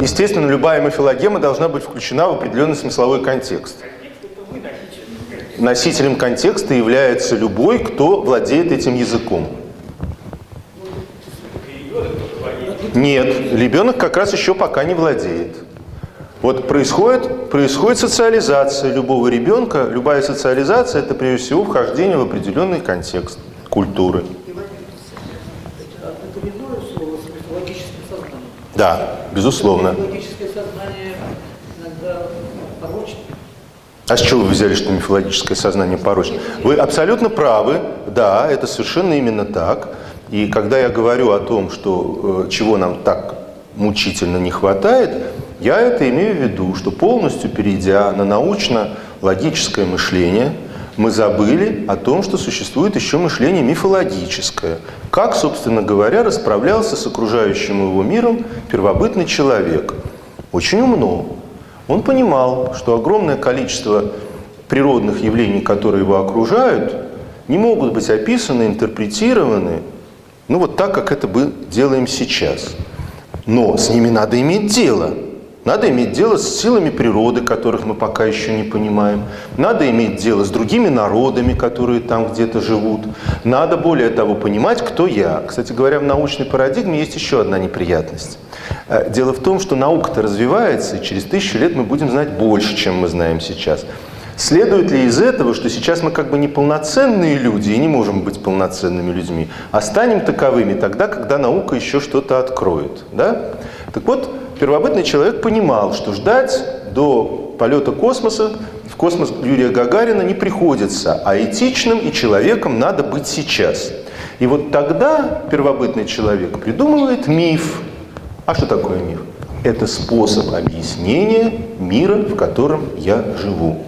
естественно, любая мифологема должна быть включена в определенный смысловой контекст. Носителем контекста является любой, кто владеет этим языком. Нет, ребенок как раз еще пока не владеет. Вот происходит, происходит социализация любого ребенка. Любая социализация – это прежде всего вхождение в определенный контекст культуры. Да, безусловно. А с чего вы взяли, что мифологическое сознание порочно? Вы абсолютно правы, да, это совершенно именно так. И когда я говорю о том, что э, чего нам так мучительно не хватает, я это имею в виду, что полностью перейдя на научно-логическое мышление, мы забыли о том, что существует еще мышление мифологическое. Как, собственно говоря, расправлялся с окружающим его миром первобытный человек. Очень умно. Он понимал, что огромное количество природных явлений, которые его окружают, не могут быть описаны, интерпретированы, ну вот так, как это мы делаем сейчас. Но с ними надо иметь дело. Надо иметь дело с силами природы, которых мы пока еще не понимаем. Надо иметь дело с другими народами, которые там где-то живут. Надо, более того, понимать, кто я. Кстати говоря, в научной парадигме есть еще одна неприятность. Э, Дело в том, что наука-то развивается, и через тысячу лет мы будем знать больше, чем мы знаем сейчас. Следует ли из этого, что сейчас мы как бы неполноценные люди и не можем быть полноценными людьми, а станем таковыми тогда, когда наука еще что-то откроет? Да? Так вот, первобытный человек понимал, что ждать до полета космоса в космос Юрия Гагарина не приходится, а этичным и человеком надо быть сейчас. И вот тогда первобытный человек придумывает миф. А что такое миф? Это способ объяснения мира, в котором я живу.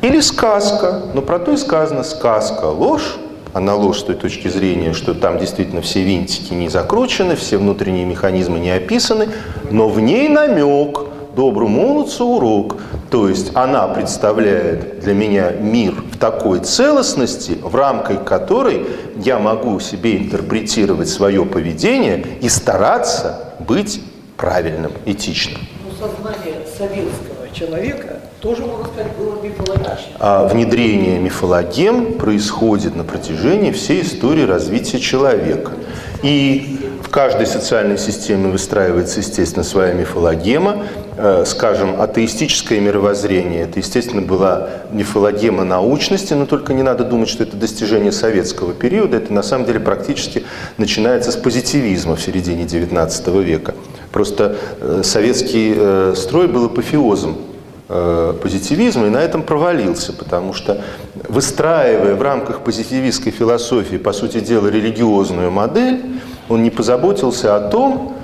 Или сказка, но про то и сказано сказка ложь, она ложь с той точки зрения, что там действительно все винтики не закручены, все внутренние механизмы не описаны, но в ней намек, доброму молодцу урок. То есть она представляет для меня мир в такой целостности, в рамках которой я могу себе интерпретировать свое поведение и стараться быть правильным, этичным. Но сознание советского человека тоже, можно сказать, было мифологично. А внедрение мифологем происходит на протяжении всей истории развития человека. И в каждой социальной системе выстраивается, естественно, своя мифологема. Э, Скажем, атеистическое мировоззрение – это, естественно, была мифологема научности, но только не надо думать, что это достижение советского периода. Это, на самом деле, практически начинается с позитивизма в середине XIX века. Просто э, советский э, строй был апофеозом позитивизма и на этом провалился, потому что выстраивая в рамках позитивистской философии, по сути дела, религиозную модель, он не позаботился о том,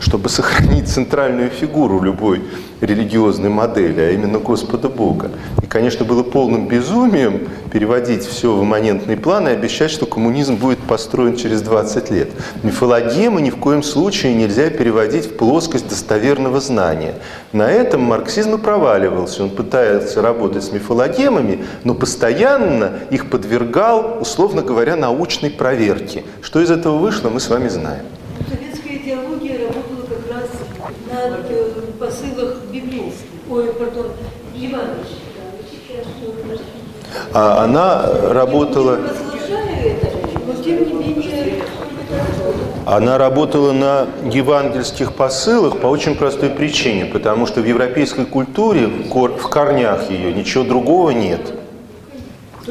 чтобы сохранить центральную фигуру любой религиозной модели, а именно Господа Бога. И, конечно, было полным безумием переводить все в имманентный план и обещать, что коммунизм будет построен через 20 лет. Мифологемы ни в коем случае нельзя переводить в плоскость достоверного знания. На этом марксизм и проваливался. Он пытается работать с мифологемами, но постоянно их подвергал, условно говоря, научной проверке. Что из этого вышло, мы с вами знаем. Советская идеология работала как раз на э, посылах ой, пардон, евангельских. А она работала... Не возглашаю это, но тем не менее Она работала на евангельских посылах по очень простой причине, потому что в европейской культуре, в кор- в корнях ее, ничего другого нет.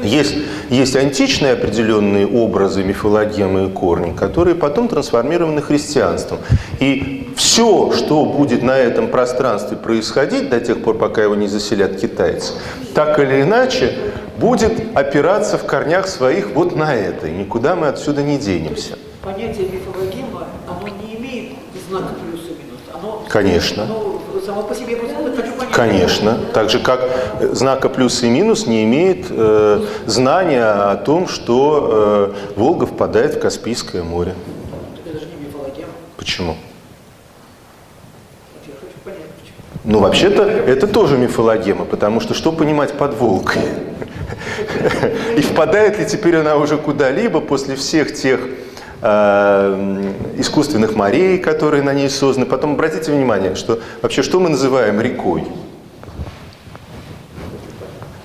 Есть, есть античные определенные образы, мифологемы и корни, которые потом трансформированы христианством. И все, что будет на этом пространстве происходить до тех пор, пока его не заселят китайцы, так или иначе будет опираться в корнях своих вот на это. И никуда мы отсюда не денемся. Понятие мифологема, оно не имеет знака плюс и минус. Оно, Конечно. оно само по себе, просто хочу. Конечно. Так же, как э, знака плюс и минус не имеет э, знания о том, что э, Волга впадает в Каспийское море. Почему. Ну, вообще-то, это тоже мифологема, потому что что понимать под Волгой? И впадает ли теперь она уже куда-либо после всех тех э, искусственных морей, которые на ней созданы. Потом обратите внимание, что вообще что мы называем рекой?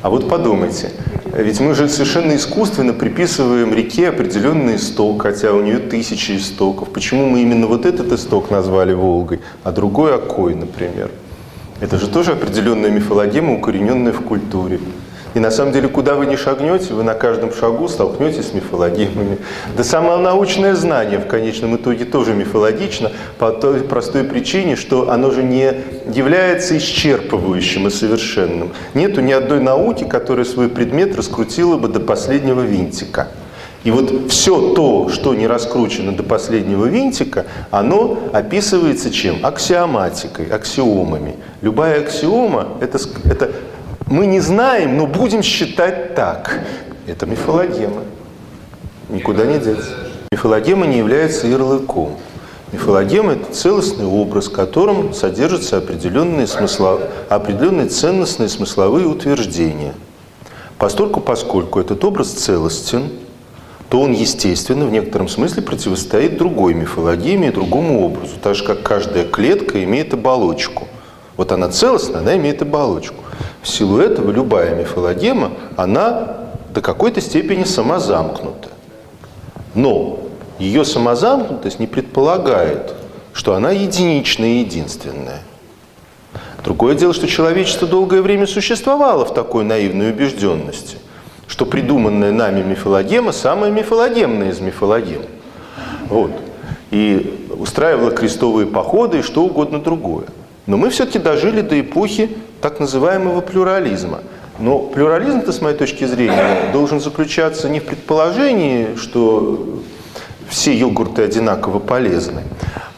А вот подумайте, ведь мы же совершенно искусственно приписываем реке определенный исток, хотя у нее тысячи истоков. Почему мы именно вот этот исток назвали Волгой, а другой Окой, например? Это же тоже определенная мифологема, укорененная в культуре. И на самом деле, куда вы ни шагнете, вы на каждом шагу столкнетесь с мифологемами. Да само научное знание в конечном итоге тоже мифологично по той простой причине, что оно же не является исчерпывающим и совершенным. Нету ни одной науки, которая свой предмет раскрутила бы до последнего винтика. И вот все то, что не раскручено до последнего винтика, оно описывается чем? Аксиоматикой, аксиомами. Любая аксиома это, это мы не знаем, но будем считать так. Это мифологема. Никуда не деться. Мифологема не является ярлыком. Мифологема – это целостный образ, в котором содержатся определенные, смысла, определенные ценностные смысловые утверждения. Постольку, поскольку этот образ целостен, то он, естественно, в некотором смысле противостоит другой мифологеме и другому образу, так же, как каждая клетка имеет оболочку. Вот она целостна, она имеет оболочку. В силу этого любая мифологема, она до какой-то степени самозамкнута. Но ее самозамкнутость не предполагает, что она единичная и единственная. Другое дело, что человечество долгое время существовало в такой наивной убежденности, что придуманная нами мифологема самая мифологемная из мифологем. Вот. И устраивала крестовые походы и что угодно другое. Но мы все-таки дожили до эпохи так называемого плюрализма. Но плюрализм-то, с моей точки зрения, должен заключаться не в предположении, что все йогурты одинаково полезны,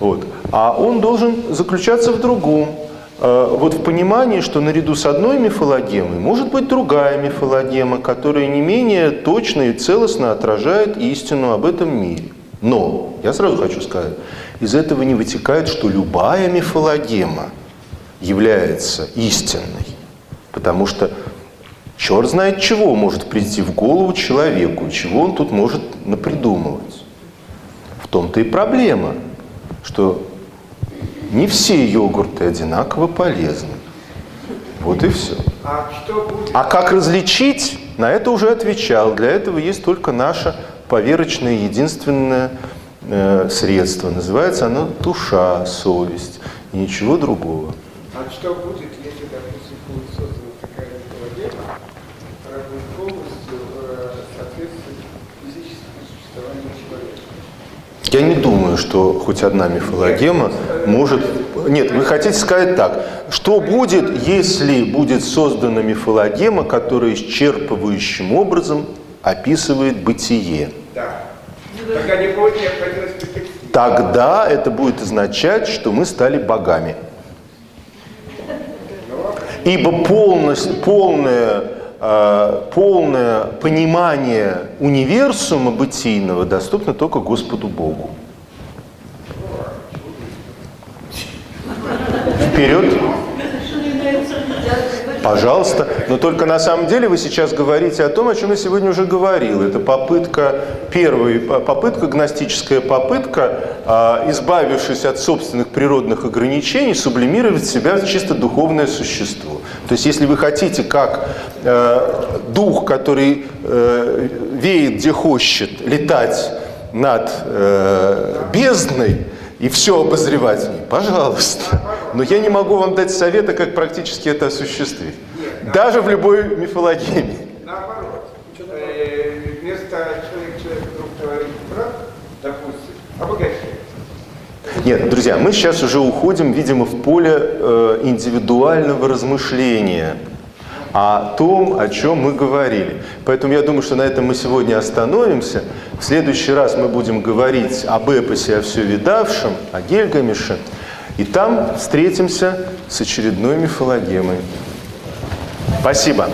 вот, а он должен заключаться в другом. Э, Вот в понимании, что наряду с одной мифологемой может быть другая мифологема, которая не менее точно и целостно отражает истину об этом мире. Но, я сразу хочу сказать, из этого не вытекает, что любая мифологема является истинной. Потому что черт знает чего может прийти в голову человеку, чего он тут может напридумывать. В том-то и проблема, что не все йогурты одинаково полезны. Вот и все. А? А как различить? На это уже отвечал. Для этого есть только наше поверочное единственное э, средство. Называется оно душа, совесть. И ничего другого. А что будет, если, допустим, будет создана такая мифологема, которая будет полностью э, соответствовать физическому существованию человека? Я не думаю, что хоть одна мифологема может... Нет, вы хотите сказать так. Что будет, если будет создана мифологема, которая исчерпывающим образом описывает бытие? Да. Тогда не будет необходимости. Тогда это будет означать, что мы стали богами. Ибо полность, полное, э, полное понимание универсума бытийного доступно только Господу Богу. Вперед! Пожалуйста. Но только на самом деле вы сейчас говорите о том, о чем я сегодня уже говорил. Это попытка, первая попытка, гностическая попытка, а, избавившись от собственных природных ограничений, сублимировать себя в чисто духовное существо. То есть если вы хотите, как э, дух, который э, веет где хочет, летать над э, бездной, и все обозревать в ней, пожалуйста. Но я не могу вам дать совета, как практически это осуществить. Даже в любой мифологеме. Наоборот. Э, Вместо человек человек вдруг говорит брат, допустим, обогащение. Нет, друзья, мы сейчас уже уходим, видимо, в поле э, индивидуального размышления о том, о чем мы говорили. Поэтому я думаю, что на этом мы сегодня остановимся. В следующий раз мы будем говорить об эпосе, о все видавшем, о Гельгамеше. И там встретимся с очередной мифологемой. Спасибо.